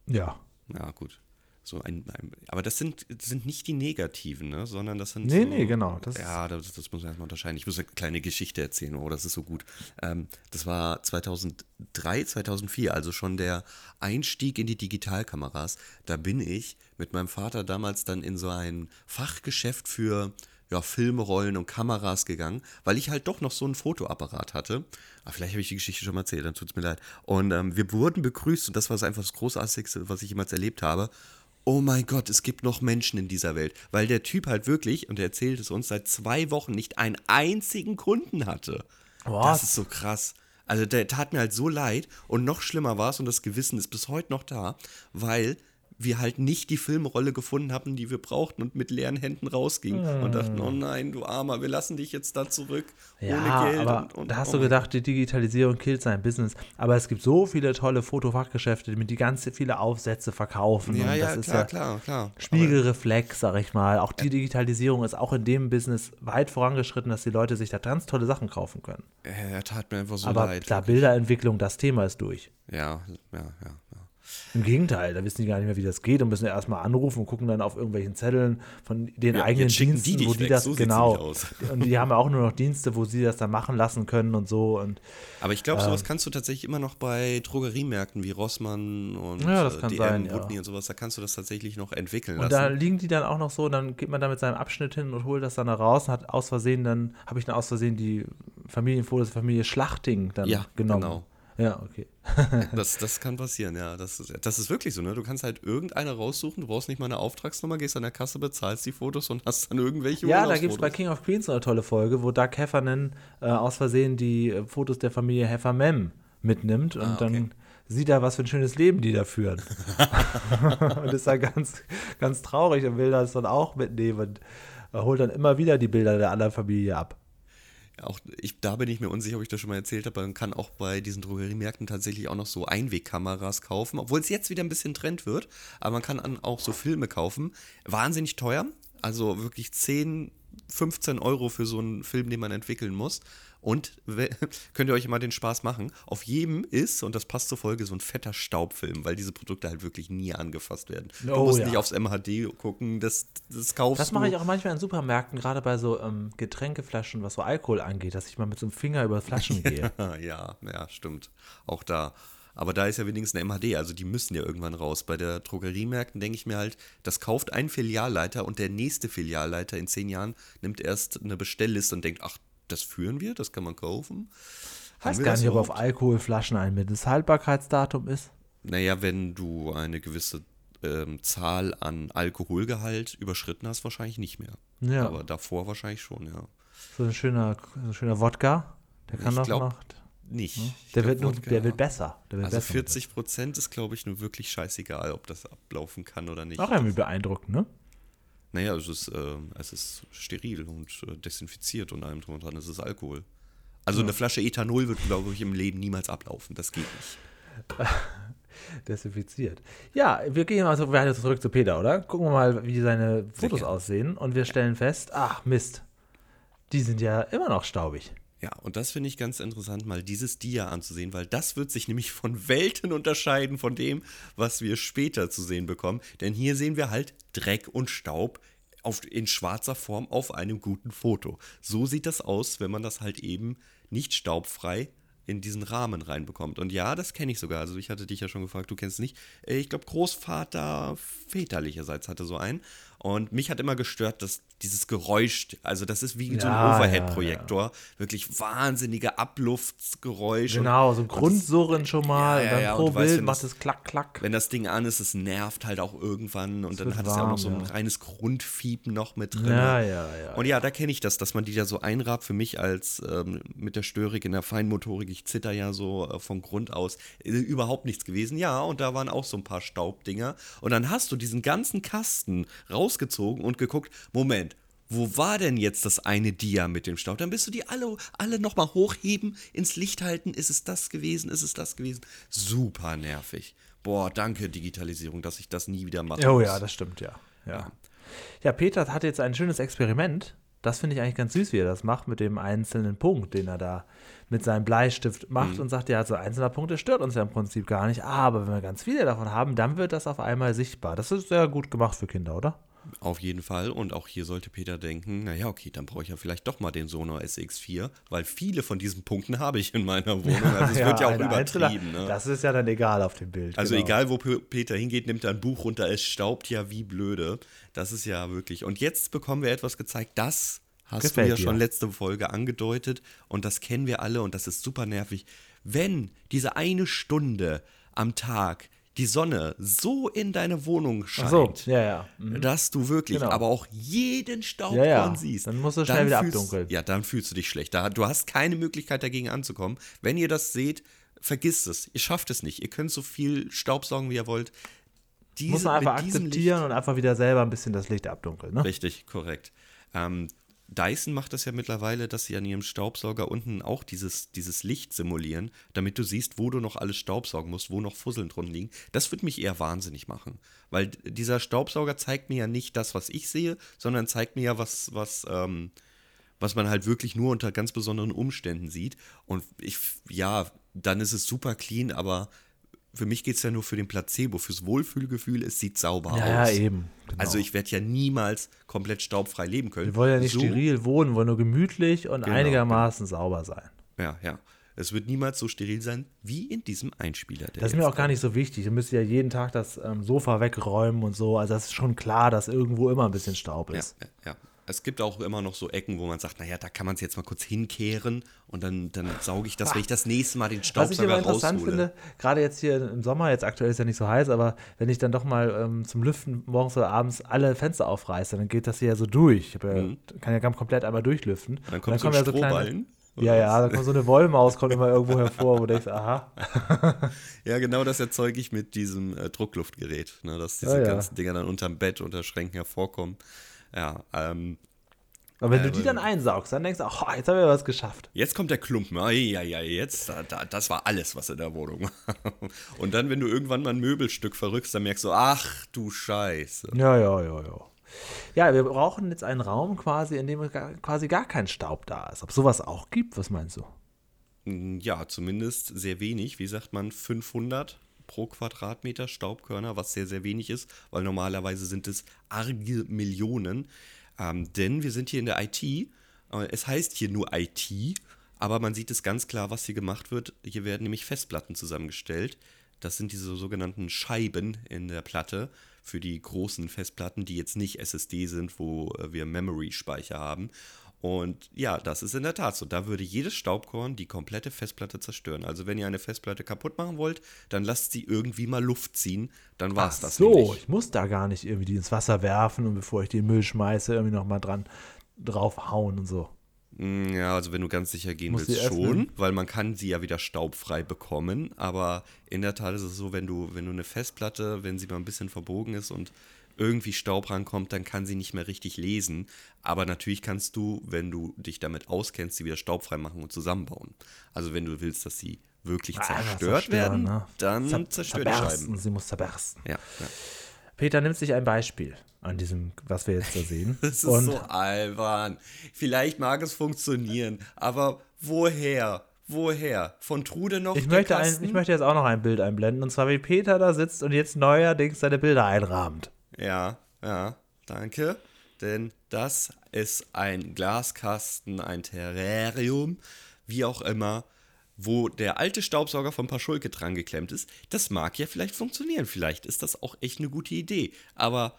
Ja. Ja, gut. So ein, ein, aber das sind, das sind nicht die negativen, ne? sondern das sind Nee, so, nee, genau, das ja, das, das muss man erstmal unterscheiden. Ich muss eine kleine Geschichte erzählen, oh, das ist so gut. Ähm, das war 2003, 2004, also schon der Einstieg in die Digitalkameras. Da bin ich mit meinem Vater damals dann in so ein Fachgeschäft für ja, Filmrollen und Kameras gegangen, weil ich halt doch noch so einen Fotoapparat hatte. Aber vielleicht habe ich die Geschichte schon mal erzählt, dann tut es mir leid. Und ähm, wir wurden begrüßt und das war einfach das Großartigste, was ich jemals erlebt habe. Oh mein Gott, es gibt noch Menschen in dieser Welt. Weil der Typ halt wirklich, und er erzählt es uns, seit zwei Wochen nicht einen einzigen Kunden hatte. Was? Das ist so krass. Also der tat mir halt so leid und noch schlimmer war es und das Gewissen ist bis heute noch da, weil wir halt nicht die Filmrolle gefunden haben, die wir brauchten und mit leeren Händen rausgingen und dachten, oh nein, du Armer, wir lassen dich jetzt da zurück Ja, ohne Geld. aber und, und, da hast oh du gedacht, die Digitalisierung killt sein Business. Aber es gibt so viele tolle Fotofachgeschäfte, die ganz viele Aufsätze verkaufen. Ja, und ja, das ist klar, ja klar, klar. Spiegelreflex, sag ich mal. Auch die Digitalisierung ist auch in dem Business weit vorangeschritten, dass die Leute sich da ganz tolle Sachen kaufen können. Aber, er tat mir einfach so aber leid. klar, wirklich. Bilderentwicklung, das Thema ist durch. Ja, ja, ja, ja. Im Gegenteil, da wissen die gar nicht mehr, wie das geht und müssen erstmal anrufen und gucken dann auf irgendwelchen Zetteln von den Ja, eigenen Diensten, die wo die weg, das so genau. Und die haben ja auch nur noch Dienste, wo sie das dann machen lassen können und so. Und Aber ich glaube, Ähm. sowas kannst du tatsächlich immer noch bei Drogeriemärkten wie Rossmann und Ja, das äh, kann DM, sein, ja. Und sowas, da kannst du das tatsächlich noch entwickeln Und da lassen. liegen die dann auch noch so, dann geht man da mit seinem Abschnitt hin und holt das dann da raus und hat aus Versehen dann, habe ich dann aus Versehen die Familienfotos der Familie Schlachting dann Ja, genommen. genau. Ja, okay. Das, das kann passieren, ja. Das, ist- das ist wirklich so, ne? Du kannst halt irgendeine raussuchen, du brauchst nicht mal eine Auftragsnummer, gehst an der Kasse, bezahlst die Fotos und hast dann irgendwelche Ja, da gibt es bei. King of Queens eine tolle Folge, wo Doug Heffernan äh, aus Versehen die äh, Fotos der Familie Heffermem mitnimmt und Ah, okay. dann sieht er, was für ein schönes Leben die da führen. und ist dann ganz, ganz traurig und will das dann auch mitnehmen und holt dann immer wieder die Bilder der anderen Familie ab. Auch ich, da bin ich mir unsicher, ob ich das schon mal erzählt habe. Man kann auch bei diesen Drogeriemärkten tatsächlich auch noch so Einwegkameras kaufen, obwohl es jetzt wieder ein bisschen Trend wird. Aber man kann an, auch so Filme kaufen. Wahnsinnig teuer. Also wirklich 10, 15 Euro für so einen Film, den man entwickeln muss. Und könnt ihr euch mal den Spaß machen. Auf jedem ist, und das passt zur Folge, so ein fetter Staubfilm, weil diese Produkte halt wirklich nie angefasst werden. Du Oh, musst ja. nicht aufs MHD gucken, das, das kaufst Das mache du. ich auch manchmal in Supermärkten, gerade bei so ähm, Getränkeflaschen, was so Alkohol angeht, dass ich mal mit so einem Finger über Flaschen gehe. Ja, ja, stimmt. Auch da. Aber da ist ja wenigstens eine MHD, also die müssen ja irgendwann raus. Bei der Drogeriemärkten denke ich mir halt, das kauft ein Filialleiter und der nächste Filialleiter in zehn Jahren nimmt erst eine Bestellliste und denkt, ach, das führen wir, das kann man kaufen. Wir gar nicht, ob auf? Alkoholflaschen ein Mindesthaltbarkeitsdatum ist. Naja, wenn du eine gewisse ähm, Zahl an Alkoholgehalt überschritten hast, wahrscheinlich nicht mehr. Ja. Aber davor wahrscheinlich schon, ja. So ein schöner, so ein schöner Wodka, der kann Ich doch glaub, noch. Nicht. Ich Hm? Der glaub, wird, nur, Wodka- der wird besser. Der wird Also besser. 40 Prozent ist, glaube ich, nur wirklich scheißegal, ob das ablaufen kann oder nicht. Auch irgendwie beeindruckend, ne? Naja, es ist, äh, es ist steril und äh, desinfiziert und allem drum und dran. Es ist Alkohol. Also eine Flasche Ethanol wird, glaube ich, im Leben niemals ablaufen. Das geht nicht. Desinfiziert. Ja, wir gehen mal so weiter zurück zu Peter, oder? Gucken wir mal, wie seine Fotos aussehen. Und wir stellen fest, ach Mist, die sind ja immer noch staubig. Ja, und das finde ich ganz interessant, mal dieses Dia anzusehen, weil das wird sich nämlich von Welten unterscheiden von dem, was wir später zu sehen bekommen. Denn hier sehen wir halt Dreck und Staub auf, in schwarzer Form auf einem guten Foto. So sieht das aus, wenn man das halt eben nicht staubfrei in diesen Rahmen reinbekommt. Und ja, das kenne ich sogar. Also ich hatte dich ja schon gefragt, du kennst es nicht. Äh, Ich glaube, Großvater väterlicherseits hatte so einen. Und mich hat immer gestört, dass dieses Geräusch, also das ist wie so ein Ja, Overhead-Projektor, wirklich wahnsinnige Abluftsgeräusche. Genau, so ein Grundsurren schon mal. Ja, ja, und dann ja, pro weißt, Bild wenn macht das- es klack, klack. Wenn das Ding an ist, es nervt halt auch irgendwann und dann wird hat es ja auch noch warm, so ein ja. reines Grundfiepen noch mit drin. Ja, ja, ja. Und ja, da kenne ich das, dass man die da so einrabt. Für mich als ähm, mit der Störig in der Feinmotorik, ich zitter ja so äh, von Grund aus, äh, überhaupt nichts gewesen. Ja, und da waren auch so ein paar Staubdinger. Und dann hast du diesen ganzen Kasten rausgezogen und geguckt, Moment, wo war denn jetzt das eine Dia mit dem Staub? Dann bist du die alle, alle nochmal hochheben, ins Licht halten. Ist es das gewesen? Ist es das gewesen? Super nervig. Boah, danke Digitalisierung, dass ich das nie wieder mache. Oh ja, das stimmt, ja. Ja, ja Peter hat jetzt ein schönes Experiment. Das finde ich eigentlich ganz süß, wie er das macht mit dem einzelnen Punkt, den er da mit seinem Bleistift macht Mhm. und sagt, ja, so einzelner Punkt, das stört uns ja im Prinzip gar nicht. Aber wenn wir ganz viele davon haben, dann wird das auf einmal sichtbar. Das ist sehr gut gemacht für Kinder, oder? Auf jeden Fall. Und auch hier sollte Peter denken, naja, okay, dann brauche ich ja vielleicht doch mal den Sonor SX4, weil viele von diesen Punkten habe ich in meiner Wohnung. Also es wird ja auch übertrieben. Ne? Das ist ja dann egal auf dem Bild. Also genau. egal, wo Peter hingeht, nimmt er ein Buch runter, es staubt ja wie blöde. Das ist ja wirklich. Und jetzt bekommen wir etwas gezeigt, das hast Gefällt du ja dir. schon letzte Folge angedeutet und das kennen wir alle und das ist super nervig. Wenn diese eine Stunde am Tag die Sonne so in deine Wohnung scheint, so, ja, ja. Mhm. dass du wirklich Genau. aber auch jeden Staubkorn Ja, siehst. Dann musst du schnell wieder fühlst, abdunkeln. Ja, dann fühlst du dich schlecht. Da, du hast keine Möglichkeit dagegen anzukommen. Wenn ihr das seht, vergisst es. Ihr schafft es nicht. Ihr könnt so viel Staubsaugen, wie ihr wollt. Diese, Muss man einfach akzeptieren und einfach wieder selber ein bisschen das Licht abdunkeln. Ne? Richtig, korrekt. Ähm, Dyson macht das ja mittlerweile, dass sie an ihrem Staubsauger unten auch dieses, dieses Licht simulieren, damit du siehst, wo du noch alles staubsaugen musst, wo noch Fusseln drin liegen. Das würde mich eher wahnsinnig machen. Weil dieser Staubsauger zeigt mir ja nicht das, was ich sehe, sondern zeigt mir ja, was, was, ähm, was man halt wirklich nur unter ganz besonderen Umständen sieht. Und ich, ja, dann ist es super clean, aber für mich geht es ja nur für den Placebo, fürs Wohlfühlgefühl, es sieht sauber Ja, aus. ja, eben. Genau. Also ich werde ja niemals komplett staubfrei leben können. wir wollen ja nicht so, steril wohnen, wollen nur gemütlich und Genau, einigermaßen sauber sein. Ja, ja. Es wird niemals so steril sein wie in diesem Einspieler. Der Das ist mir auch gar nicht so wichtig. Du müsst ja jeden Tag das ähm, Sofa wegräumen und so. Also das ist schon klar, dass irgendwo immer ein bisschen Staub Ja, ist. ja, ja. Es gibt auch immer noch so Ecken, wo man sagt, naja, da kann man es jetzt mal kurz hinkehren und dann, dann sauge ich das, wenn ich das nächste Mal den Was ich immer Staubsauger interessant raushole. finde, gerade jetzt hier im Sommer, jetzt aktuell ist ja nicht so heiß, aber wenn ich dann doch mal ähm, zum Lüften morgens oder abends alle Fenster aufreiße, dann geht das hier ja so durch. Ich ja, kann ja ganz komplett einmal durchlüften. Mhm. Dann Und kommt so ein ja Strohballen. Ja, ja, da kommt so eine Wollmaus, kommt immer irgendwo hervor, wo du denkst, aha. Ja, genau das erzeuge ich mit diesem äh, Druckluftgerät, ne, dass diese Ja, ja. ganzen Dinger dann unterm Bett, unter Schränken hervorkommen. Ja, ähm, Aber wenn du Äh, die dann einsaugst, dann denkst du, oh, jetzt haben wir was geschafft. jetzt kommt der Klumpen. Ja, ja, jetzt, da, da, das war alles, was in der Wohnung war. Und dann, wenn du irgendwann mal ein Möbelstück verrückst, dann merkst du, ach du Scheiße. Ja, ja, ja, ja. Ja, wir brauchen jetzt einen Raum quasi, in dem gar, quasi gar kein Staub da ist. Ob sowas auch gibt, was meinst du? Mm, Ja, zumindest sehr wenig. Wie sagt man, 500 pro Quadratmeter Staubkörner, was sehr, sehr wenig ist, weil normalerweise sind es arge Millionen. Ähm, denn wir sind hier in der IT. Äh, es heißt hier nur IT, aber man sieht es ganz klar, was hier gemacht wird. Hier werden nämlich Festplatten zusammengestellt. Das sind diese sogenannten Scheiben in der Platte für die großen Festplatten, die jetzt nicht SSD sind, wo äh, wir Memory-Speicher haben. Und ja, das ist in der Tat so. Da würde jedes Staubkorn die komplette Festplatte zerstören. Also wenn ihr eine Festplatte kaputt machen wollt, dann lasst sie irgendwie mal Luft ziehen. Dann war es das so, nämlich. ich muss da gar nicht irgendwie die ins Wasser werfen und bevor ich den Müll schmeiße, irgendwie nochmal dran draufhauen und so. Mm, Ja, also wenn du ganz sicher gehen Musst willst, sie schon, weil man kann sie ja wieder staubfrei bekommen. Aber in der Tat ist es so, wenn du, wenn du eine Festplatte, wenn sie mal ein bisschen verbogen ist und irgendwie Staub rankommt, dann kann sie nicht mehr richtig lesen. Aber natürlich kannst du, wenn du dich damit auskennst, sie wieder staubfrei machen und zusammenbauen. Also wenn du willst, dass sie wirklich Ah, zerstört werden, ne? dann Zer- zerstör die Scheiben. Sie muss zerbersten. Ja, ja. Peter nimmt sich ein Beispiel an diesem, was wir jetzt da sehen. Das ist und so albern. Vielleicht mag es funktionieren, aber woher? Woher? Von Trude noch ich möchte, ein, ich möchte jetzt auch noch ein Bild einblenden. Und zwar, wie Peter da sitzt und jetzt neuerdings seine Bilder einrahmt. Ja, ja, danke. Denn das ist ein Glaskasten, ein Terrarium, wie auch immer, wo der alte Staubsauger von Paschulke dran geklemmt ist. Das mag ja vielleicht funktionieren. Vielleicht ist das auch echt eine gute Idee. Aber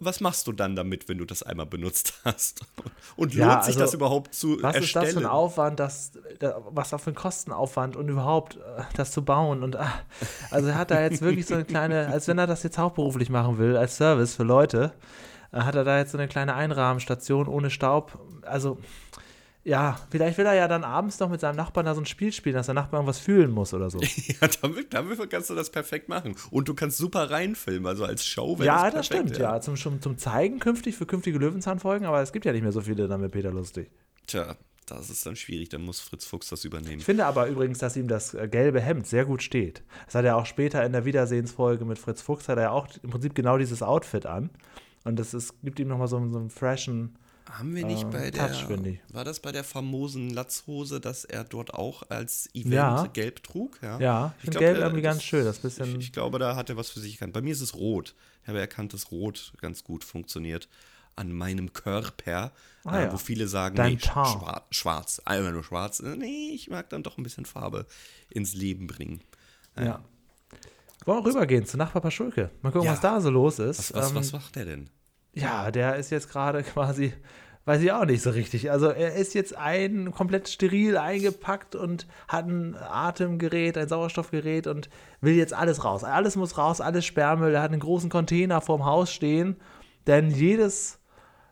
was machst du dann damit, wenn du das einmal benutzt hast? Und lohnt Ja, sich also, das überhaupt zu Was ist erstellen? das für ein Aufwand, das, da- was auch für ein Kostenaufwand und überhaupt äh, das zu bauen und ah, also er hat da jetzt wirklich so eine kleine, als wenn er das jetzt hauptberuflich machen will, als Service für Leute, äh, hat er da jetzt so eine kleine Einrahmenstation ohne Staub. Also ja, vielleicht will er ja dann abends noch mit seinem Nachbarn da so ein Spiel spielen, dass der Nachbar irgendwas fühlen muss oder so. Ja, damit, damit kannst du das perfekt machen. Und du kannst super reinfilmen, also als Show wäre ja, das das perfekt. stimmt, ja. Zum, zum, zum Zeigen künftig für künftige Löwenzahnfolgen, aber es gibt ja nicht mehr so viele dann mit Peter Lustig. Tja, das ist dann schwierig, dann muss Fritz Fuchs das übernehmen. Ich finde aber übrigens, dass ihm das äh, gelbe Hemd sehr gut steht. Das hat er auch später in der Wiedersehensfolge mit Fritz Fuchs, hat er ja auch im Prinzip genau dieses Outfit an. Und das ist, gibt ihm nochmal so, so einen freshen. Haben wir nicht äh, bei der. Touch, finde ich. War das bei der famosen Latzhose, dass er dort auch als Event Ja. gelb trug? Ja, Ja, ich finde gelb äh, irgendwie das- ganz schön. Das bisschen. Ich, ich glaube, da hat er was für sich erkannt. Bei mir ist es rot. Ich habe erkannt, dass rot ganz gut funktioniert an meinem Körper, Ah, äh, ja. wo viele sagen, Dein nee, Teint. schwarz, einfach nur schwarz. Äh, Nee, ich mag dann doch ein bisschen Farbe ins Leben bringen. ja. Wollen wir rübergehen zu Nachbar Paschulke? Mal gucken, Ja. was da so los ist. Was, was, Ähm, was macht der denn? Ja, der ist jetzt gerade quasi, weiß ich auch nicht so richtig. Also er ist jetzt ein komplett steril eingepackt und hat ein Atemgerät, ein Sauerstoffgerät und will jetzt alles raus. Alles muss raus, alles Sperrmüll. Er hat einen großen Container vorm Haus stehen, denn jedes,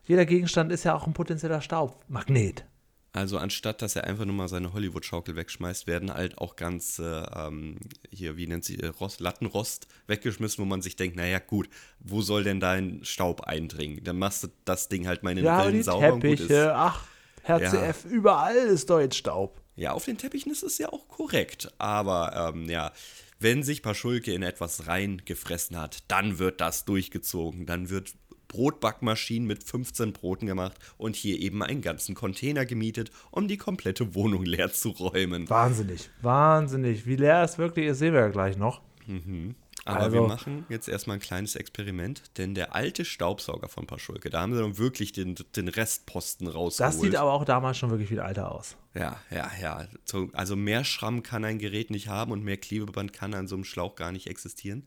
jeder Gegenstand ist ja auch ein potenzieller Staubmagnet. Also anstatt, dass er einfach nur mal seine Hollywood-Schaukel wegschmeißt, werden halt auch ganze, ähm, hier, wie nennt sie, äh, Rost, Lattenrost weggeschmissen, wo man sich denkt, naja gut, wo soll denn dein Staub eindringen? Dann machst du das Ding halt mal in den Ja, Rillen sauber und gut ist. Teppiche, ach, Herr Ja. CF, überall ist doch jetzt Staub. Ja, auf den Teppichen ist es ja auch korrekt. Aber ähm, ja, wenn sich Paschulke in etwas reingefressen hat, dann wird das durchgezogen. Dann wird Brotbackmaschinen mit 15 Broten gemacht und hier eben einen ganzen Container gemietet, um die komplette Wohnung leer zu räumen. Wahnsinnig, wahnsinnig. Wie leer es wirklich ist, sehen wir ja gleich noch. Aber Also- wir machen jetzt erstmal ein kleines Experiment, denn der alte Staubsauger von Paschulke, da haben sie dann wirklich den, den Restposten rausgeholt. Das sieht aber auch damals schon wirklich ein Alter aus. Ja, ja, ja. So, also mehr Schramm kann ein Gerät nicht haben und mehr Klebeband kann an so einem Schlauch gar nicht existieren.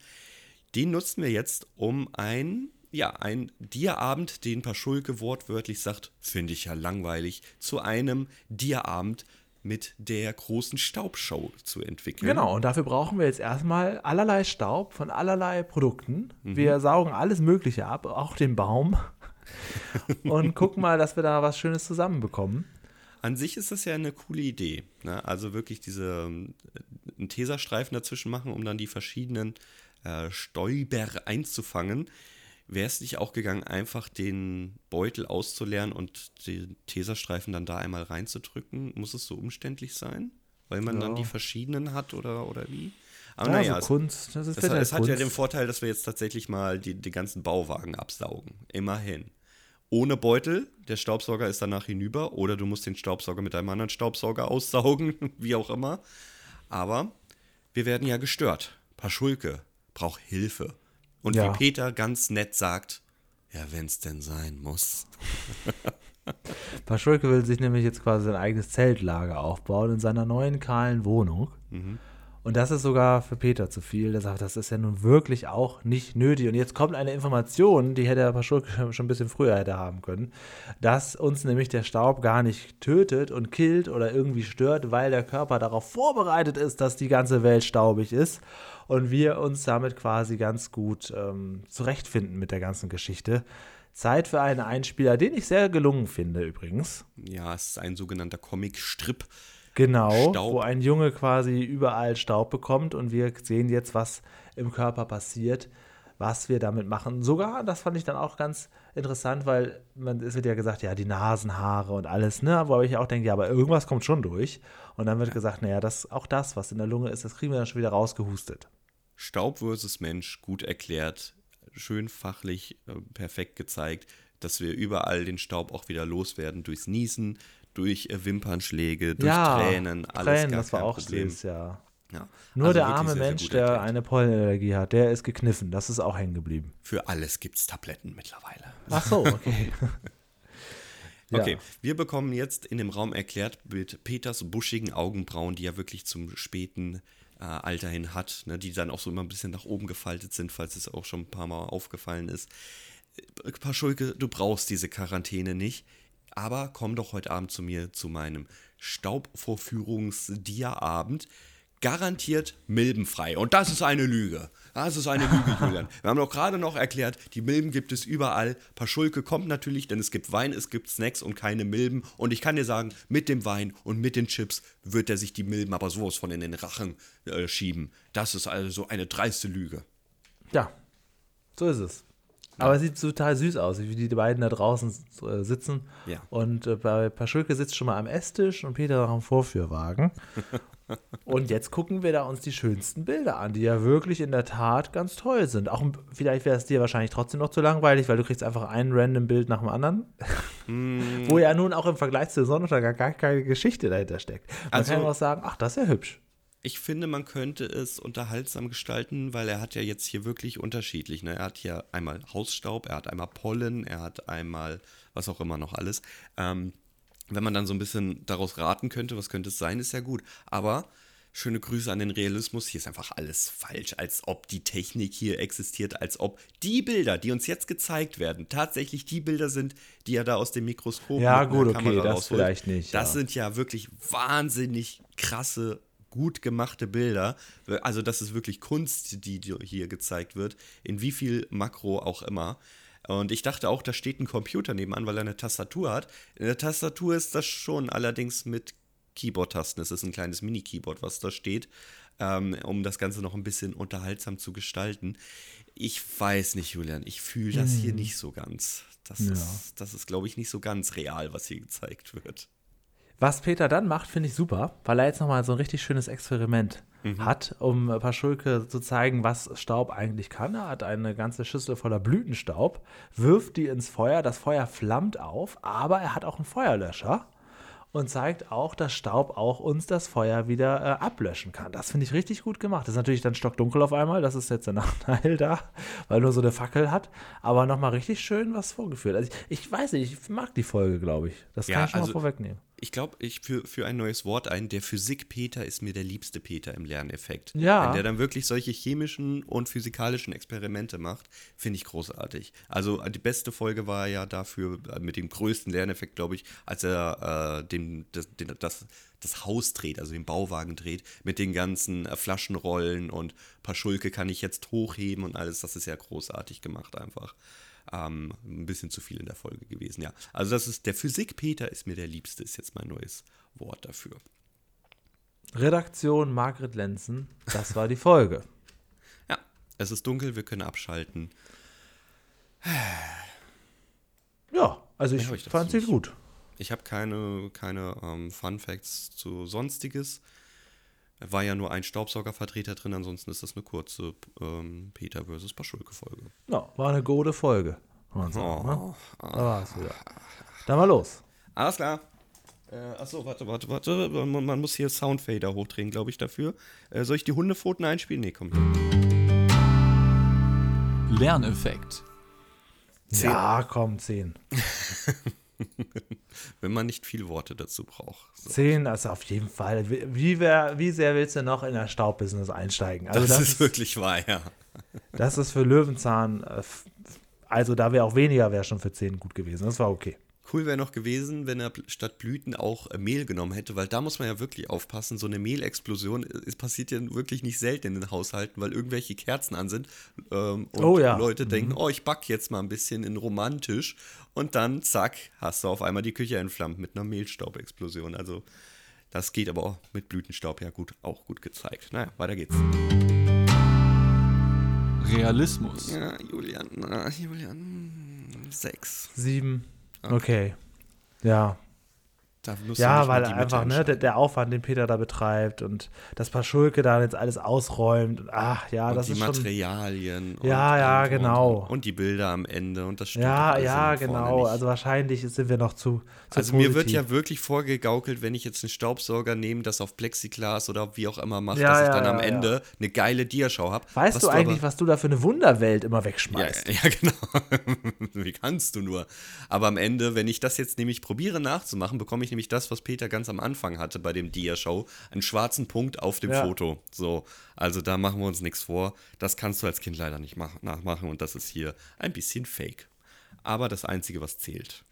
Den nutzen wir jetzt, um ein, ja, ein Dia-Abend, den Paschulke wortwörtlich sagt, finde ich ja langweilig, zu einem Dia-Abend mit der großen Staubshow zu entwickeln. Genau, und dafür brauchen wir jetzt erstmal allerlei Staub von allerlei Produkten. Wir saugen alles Mögliche ab, auch den Baum. und gucken mal, dass wir da was Schönes zusammenbekommen. An sich ist das ja eine coole Idee. Ne? Also wirklich diese ähm, einen Teserstreifen dazwischen machen, um dann die verschiedenen äh, Stäuber einzufangen. Wäre es nicht auch gegangen, einfach den Beutel auszuleeren und den Teserstreifen dann da einmal reinzudrücken? Muss es so umständlich sein? Weil man dann Ja. die verschiedenen hat oder, oder wie? Aber Ja, naja, so es, Kunst, das ist es, hat, es hat ja Kunst. den Vorteil, dass wir jetzt tatsächlich mal die, die ganzen Bauwagen absaugen. Immerhin. Ohne Beutel, der Staubsauger ist danach hinüber oder du musst den Staubsauger mit einem anderen Staubsauger aussaugen, wie auch immer. Aber wir werden ja gestört. Paschulke braucht Hilfe. Und Ja. wie Peter ganz nett sagt, ja, wenn es denn sein muss. Paschulke will sich nämlich jetzt quasi sein eigenes Zeltlager aufbauen in seiner neuen kahlen Wohnung. Und das ist sogar für Peter zu viel. Der sagt, das ist ja nun wirklich auch nicht nötig. Und jetzt kommt eine Information, die hätte der Paschulke schon ein bisschen früher hätte haben können, dass uns nämlich der Staub gar nicht tötet und killt oder irgendwie stört, weil der Körper darauf vorbereitet ist, dass die ganze Welt staubig ist und wir uns damit quasi ganz gut ähm, zurechtfinden mit der ganzen Geschichte. Zeit für einen Einspieler, den ich sehr gelungen finde übrigens. Ja, es ist ein sogenannter Comic-Strip. Genau, Staub. wo ein Junge quasi überall Staub bekommt und wir sehen jetzt, was im Körper passiert, was wir damit machen. Sogar, das fand ich dann auch ganz interessant, weil man, es wird ja gesagt, ja, die Nasenhaare und alles, ne? Wo ich auch denke, ja, aber irgendwas kommt schon durch. Und dann wird gesagt, naja, das, auch das, was in der Lunge ist, das kriegen wir dann schon wieder rausgehustet. Staub versus Mensch, gut erklärt, schön fachlich äh, perfekt gezeigt, dass wir überall den Staub auch wieder loswerden durchs Niesen, durch äh, Wimpernschläge, durch Tränen, alles Tränen, das war auch Problem. süß, ja. Ja. Nur Also der arme sehr, sehr Mensch, gut der eine Pollenallergie hat, der ist gekniffen. Das ist auch hängen geblieben. Für alles gibt es Tabletten mittlerweile. Ach so, okay. Ja. Okay, wir bekommen jetzt in dem Raum erklärt mit Peters buschigen Augenbrauen, die er wirklich zum späten äh, Alter hin hat, ne, die dann auch so immer ein bisschen nach oben gefaltet sind, falls es auch schon ein paar Mal aufgefallen ist. Äh, Paschulke, du brauchst diese Quarantäne nicht, aber komm doch heute Abend zu mir zu meinem Staubvorführungs-Dia-Abend. Garantiert milbenfrei. Und das ist eine Lüge. Das ist eine Lüge, Julian. Wir haben doch gerade noch erklärt, die Milben gibt es überall. Paschulke kommt natürlich, denn es gibt Wein, es gibt Snacks und keine Milben. Und ich kann dir sagen, mit dem Wein und mit den Chips wird er sich die Milben aber sowas von in den Rachen äh, schieben. Das ist also eine dreiste Lüge. Ja, so ist es. Aber es sieht total süß aus, wie die beiden da draußen äh, sitzen. Ja. Und äh, bei Paschulke sitzt schon mal am Esstisch und Peter am Vorführwagen. und jetzt gucken wir da uns die schönsten Bilder an, die ja wirklich in der Tat ganz toll sind. Auch vielleicht wäre es dir wahrscheinlich trotzdem noch zu langweilig, weil du kriegst einfach ein random Bild nach dem anderen. Wo ja nun auch im Vergleich zu Sonnenuntergang gar keine Geschichte dahinter steckt. Man Also- kann auch sagen, ach, das ist ja hübsch. Ich finde, man könnte es unterhaltsam gestalten, weil er hat ja jetzt hier wirklich unterschiedlich. Ne? Er hat hier einmal Hausstaub, er hat einmal Pollen, er hat einmal was auch immer noch alles. Ähm, wenn man dann so ein bisschen daraus raten könnte, was könnte es sein, ist ja gut. Aber schöne Grüße an den Realismus. Hier ist einfach alles falsch, als ob die Technik hier existiert, als ob die Bilder, die uns jetzt gezeigt werden, tatsächlich die Bilder sind, die er da aus dem Mikroskop Ja, mit gut, okay, Kamera das rausholt. vielleicht nicht, Das ja. sind ja wirklich wahnsinnig krasse gut gemachte Bilder. Also das ist wirklich Kunst, die hier gezeigt wird, in wie viel Makro auch immer. Und ich dachte auch, da steht ein Computer nebenan, weil er eine Tastatur hat. In der Tastatur ist das schon, allerdings mit Keyboard-Tasten. Es ist ein kleines Mini-Keyboard, was da steht, ähm, um das Ganze noch ein bisschen unterhaltsam zu gestalten. Ich weiß nicht, Julian, ich fühle das hier nicht so ganz. Das Ja. ist, das ist glaube ich, nicht so ganz real, was hier gezeigt wird. Was Peter dann macht, finde ich super, weil er jetzt nochmal so ein richtig schönes Experiment hat, um Paschulke zu zeigen, was Staub eigentlich kann. Er hat eine ganze Schüssel voller Blütenstaub, wirft die ins Feuer, das Feuer flammt auf, aber er hat auch einen Feuerlöscher und zeigt auch, dass Staub auch uns das Feuer wieder äh, ablöschen kann. Das finde ich richtig gut gemacht. Das ist natürlich dann stockdunkel auf einmal, das ist jetzt der Nachteil da, weil nur so eine Fackel hat, aber nochmal richtig schön was vorgeführt. Also ich, ich weiß nicht, ich mag die Folge, glaube ich. Das kann Ja, ich schon also- mal vorwegnehmen. Ich glaube, ich für, für ein neues Wort ein, der Physik-Peter ist mir der liebste Peter im Lerneffekt. Ja. Wenn der dann wirklich solche chemischen und physikalischen Experimente macht, finde ich großartig. Also die beste Folge war ja dafür äh, mit dem größten Lerneffekt, glaube ich, als er äh, den, das, den, das, das Haus dreht, also den Bauwagen dreht, mit den ganzen äh, Flaschenrollen und Paschulke kann ich jetzt hochheben und alles. Das ist ja großartig gemacht einfach. Ähm, ein bisschen zu viel in der Folge gewesen, ja. Also das ist, der Physik-Peter ist mir der liebste, ist jetzt mein neues Wort dafür. Redaktion Margret Lenzen, das war die Folge. Ja, es ist dunkel, wir können abschalten. Ja, also ich ich fand sie gut. Ich habe keine, keine ähm, Fun Facts zu Sonstiges. War ja nur ein Staubsaugervertreter drin, ansonsten ist das eine kurze ähm, Peter vs. Paschulke-Folge. Ja, war eine gute Folge, kann man sagen. Ne? Oh, Da war es wieder. Dann mal los. Alles klar. Äh, achso, warte, warte, warte. Man, man muss hier Soundfader hochdrehen, glaube ich, dafür. Äh, soll ich die Hundepfoten einspielen? Nee, komm. Lerneffekt. Ja, komm, 10. Wenn man nicht viel Worte dazu braucht. So. 10, also auf jeden Fall. Wie, wie, wie sehr willst du noch in das Staubbusiness einsteigen? Also das, das, ist ist, wirklich wahr, ja. das ist für Löwenzahn, äh, also da wäre auch weniger, wäre schon für 10 gut gewesen. Das war okay. Cool wäre noch gewesen, wenn er statt Blüten auch äh, Mehl genommen hätte, weil da muss man ja wirklich aufpassen. So eine Mehlexplosion, äh, es passiert ja wirklich nicht selten in den Haushalten, weil irgendwelche Kerzen an sind ähm, und Oh ja. Leute denken, oh, ich back jetzt mal ein bisschen in romantisch und dann, zack, hast du auf einmal die Küche entflammt mit einer Mehlstaubexplosion. Also das geht aber auch mit Blütenstaub ja gut, auch gut gezeigt. Naja, weiter geht's. Realismus. Ja, Julian, na, Julian, sechs. 7, okay. Ja, Ja, weil einfach ne, der, der Aufwand, den Peter da betreibt und das Paschulke da jetzt alles ausräumt. Und, ach ja, und das die ist schon. Materialien. Und, Ja, ja, und, genau. Und, die Bilder am Ende und das stimmt Ja, ja, genau. Also wahrscheinlich sind wir noch zu. zu Also mir wird positiv. ja wirklich vorgegaukelt, wenn ich jetzt einen Staubsauger nehme, das auf Plexiglas oder wie auch immer mache, Ja, dass ich ja, dann am ja, Ende eine geile Diashow habe. Weißt du eigentlich, aber, was du da für eine Wunderwelt immer wegschmeißt? ja, genau. wie kannst du nur? Aber am Ende, wenn ich das jetzt nämlich probiere nachzumachen, bekomme ich nämlich das, was Peter ganz am Anfang hatte bei dem Dia-Show, einen schwarzen Punkt auf dem Ja. Foto. So, also da machen wir uns nichts vor. Das kannst du als Kind leider nicht mach nachmachen und das ist hier ein bisschen fake. Aber das Einzige, was zählt.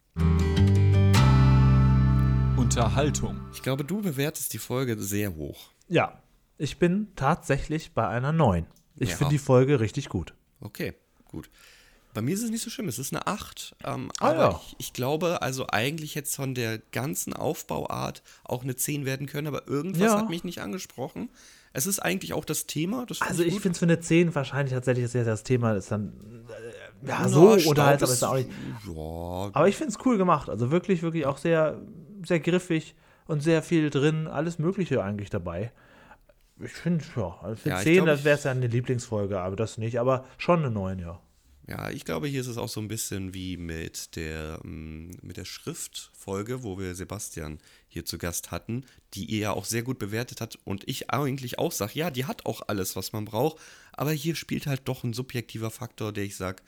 Unterhaltung. Ich glaube, du bewertest die Folge sehr hoch. Ja. Ich bin tatsächlich bei einer 9. Ich Ja. finde die Folge richtig gut. Okay, gut. Bei mir ist es nicht so schlimm, es ist eine 8. Ähm, Ah, aber ja. ich, ich glaube, also eigentlich jetzt von der ganzen Aufbauart auch eine 10 werden können, aber irgendwas Ja. hat mich nicht angesprochen. Es ist eigentlich auch das Thema. Das Also ich finde es für eine 10 wahrscheinlich tatsächlich ist ja das Thema ist dann äh, ja, Na, so Staub unterhaltsam ist es auch nicht. Ja, Aber ich finde es cool gemacht. Also wirklich, wirklich auch sehr, sehr griffig und sehr viel drin. Alles Mögliche eigentlich dabei. Ich finde, ja, also für Ja, ich 10 glaub, das wäre es ja eine Lieblingsfolge, aber das nicht. Aber schon eine 9, ja. Ja, ich glaube, hier ist es auch so ein bisschen wie mit der, ähm, mit der Schriftfolge, wo wir Sebastian hier zu Gast hatten, die ihr ja auch sehr gut bewertet hat und ich eigentlich auch sage, ja, die hat auch alles, was man braucht, aber hier spielt halt doch ein subjektiver Faktor, der ich sage,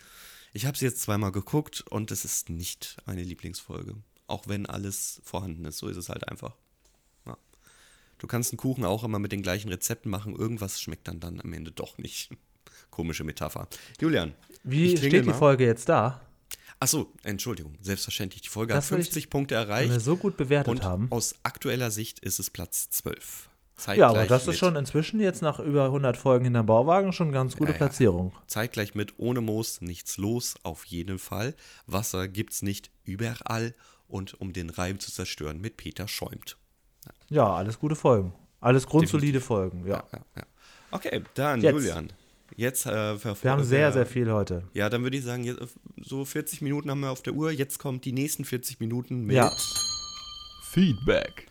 ich habe sie jetzt zweimal geguckt und es ist nicht eine Lieblingsfolge, auch wenn alles vorhanden ist, so ist es halt einfach. Ja. Du kannst einen Kuchen auch immer mit den gleichen Rezepten machen, irgendwas schmeckt dann dann am Ende doch nicht. Komische Metapher. Julian, Wie steht die mal. Folge jetzt da? Achso, Entschuldigung, selbstverständlich. Die Folge Das hat will ich- 50 Punkte Wenn wir erreicht. so gut bewertet Und haben. aus aktueller Sicht ist es Platz 12. Ja, aber Zeitgleich das ist schon inzwischen jetzt nach über 100 Folgen hinterm Bauwagen schon eine ganz gute Ja, ja. Platzierung. Zeitgleich mit ohne Moos nichts los, auf jeden Fall. Wasser gibt's nicht überall. Und um den Reim zu zerstören, mit Peter schäumt. Ja, alles gute Folgen. Alles grundsolide Folgen, ja. Ja, ja. Okay, dann Jetzt. Julian. Jetzt äh, verfolgen Wir haben sehr, sehr viel heute. Ja, dann würde ich sagen, jetzt, äh, so 40 Minuten haben wir auf der Uhr. Jetzt kommt die nächsten 40 Minuten mit Ja. Feedback.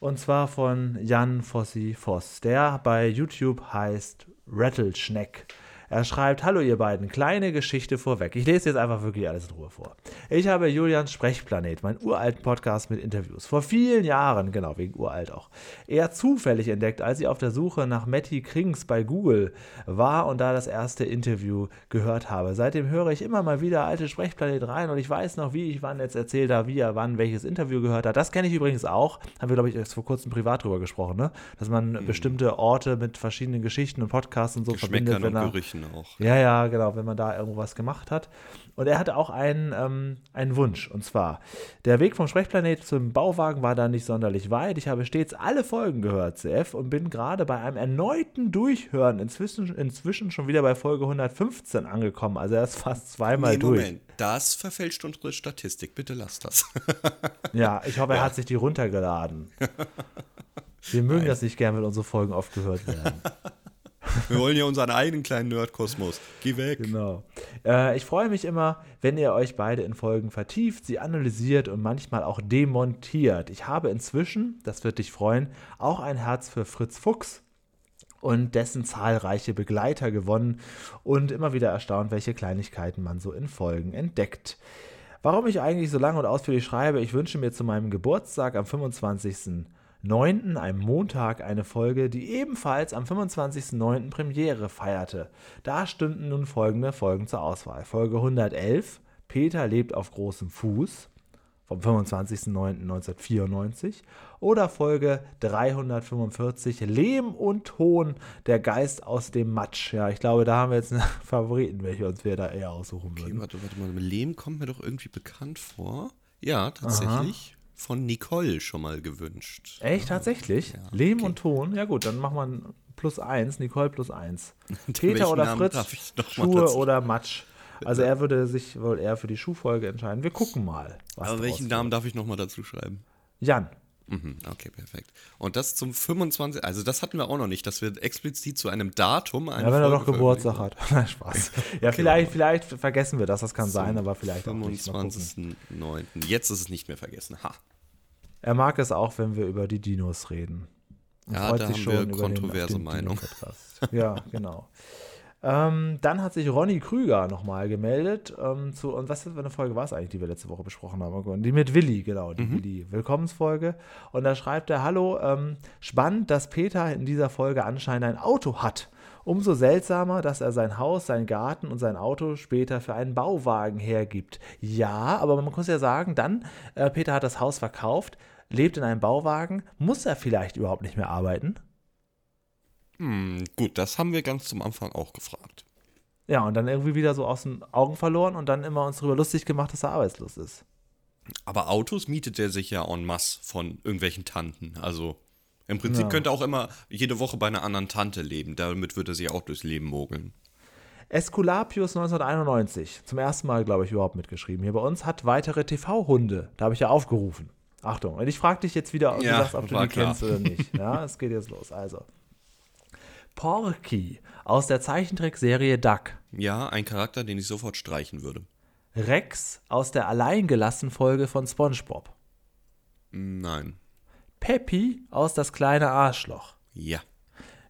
Und zwar von Jan Fossi Voss, der bei YouTube heißt Rattleschneck. Er schreibt, hallo ihr beiden, kleine Geschichte vorweg. Ich lese jetzt einfach wirklich alles in Ruhe vor. Ich habe Julians Sprechplanet, meinen uralten Podcast mit Interviews, vor vielen Jahren, genau, wegen uralt auch, eher zufällig entdeckt, als ich auf der Suche nach Matty Krings bei Google war und da das erste Interview gehört habe. Seitdem höre ich immer mal wieder alte Sprechplanet rein und ich weiß noch, wie ich wann jetzt erzählt habe, wie er wann welches Interview gehört hat. Das kenne ich übrigens auch. Haben wir, glaube ich, erst vor kurzem privat drüber gesprochen, ne? Dass man mhm. bestimmte Orte mit verschiedenen Geschichten und Podcasts und so verbindet. Wenn er, Gerüchen auch. Ja, ja, genau, wenn man da irgendwas gemacht hat. Und er hatte auch einen, ähm, einen Wunsch. Und zwar, der Weg vom Sprechplanet zum Bauwagen war da nicht sonderlich weit. Ich habe stets alle Folgen gehört, CF, und bin gerade bei einem erneuten Durchhören inzwischen, inzwischen schon wieder bei Folge 115 angekommen. Also er ist fast zweimal nee, durch. Moment, das verfälscht unsere Statistik. Bitte lasst das. ja, ich hoffe, er ja. hat sich die runtergeladen. Wir mögen Nein. das nicht gern, wenn unsere Folgen oft gehört werden. Wir wollen ja unseren eigenen kleinen Nerdkosmos. Geh weg. Genau. Äh, ich freue mich immer, wenn ihr euch beide in Folgen vertieft, sie analysiert und manchmal auch demontiert. Ich habe inzwischen, das wird dich freuen, auch ein Herz für Fritz Fuchs und dessen zahlreiche Begleiter gewonnen und immer wieder erstaunt, welche Kleinigkeiten man so in Folgen entdeckt. Warum ich eigentlich so lange und ausführlich schreibe, ich wünsche mir zu meinem Geburtstag am 25. 9., einem Montag, eine Folge, die ebenfalls am 25.09. Premiere feierte. Da stünden nun folgende Folgen zur Auswahl. Folge 111, Peter lebt auf großem Fuß, vom 25.09.1994 oder Folge 345 Lehm und Ton, der Geist aus dem Matsch. Ja, ich glaube, da haben wir jetzt einen Favoriten, welche uns wir da eher aussuchen okay, würden. Warte, warte mal, Lehm kommt mir doch irgendwie bekannt vor. Ja, tatsächlich. Aha von Nicole schon mal gewünscht. Echt, tatsächlich? Ja, Lehm okay. und Ton? Ja gut, dann machen wir plus eins, Nicole plus eins. Peter oder Namen Fritz, Schuhe oder Matsch. Also er würde sich wohl eher für die Schuhfolge entscheiden. Wir gucken mal. Aber welchen Namen darf ich nochmal dazu schreiben? Jan. Mhm, okay, perfekt. Und das zum 25. Also, das hatten wir auch noch nicht, dass wir explizit zu einem Datum. Eine ja, wenn er doch Geburtstag hat. Spaß. Ja, vielleicht, vielleicht vergessen wir das, das kann sein, aber vielleicht 25. 9. Jetzt ist es nicht mehr vergessen. Ha. Er mag es auch, wenn wir über die Dinos reden. Und ja, da haben wir kontroverse Meinung. Ja, genau. Ähm, dann hat sich Ronny Krüger nochmal gemeldet. Ähm, zu, und was für eine Folge war es eigentlich, die wir letzte Woche besprochen haben? Die mit Willi, genau, die mhm. Willi Willkommensfolge. Und da schreibt er: Hallo, ähm, spannend, dass Peter in dieser Folge anscheinend ein Auto hat. Umso seltsamer, dass er sein Haus, seinen Garten und sein Auto später für einen Bauwagen hergibt. Ja, aber man muss ja sagen, dann, äh, Peter hat das Haus verkauft, lebt in einem Bauwagen, muss er vielleicht überhaupt nicht mehr arbeiten? Hm, gut, das haben wir ganz zum Anfang auch gefragt. Ja, und dann irgendwie wieder so aus den Augen verloren und dann immer uns darüber lustig gemacht, dass er arbeitslos ist. Aber Autos mietet er sich ja en masse von irgendwelchen Tanten. Also im Prinzip ja. könnte er auch immer jede Woche bei einer anderen Tante leben. Damit würde er sich auch durchs Leben mogeln. Esculapius 1991, zum ersten Mal, glaube ich, überhaupt mitgeschrieben. Hier bei uns hat weitere TV-Hunde. Da habe ich ja aufgerufen. Achtung, und ich frage dich jetzt wieder, ob, ja, du, sagst, ob du die klar. kennst oder nicht. Ja, es geht jetzt los. Also, Porky aus der Zeichentrickserie Duck. Ja, ein Charakter, den ich sofort streichen würde. Rex aus der alleingelassen Folge von SpongeBob. Nein. Peppy aus Das kleine Arschloch. Ja.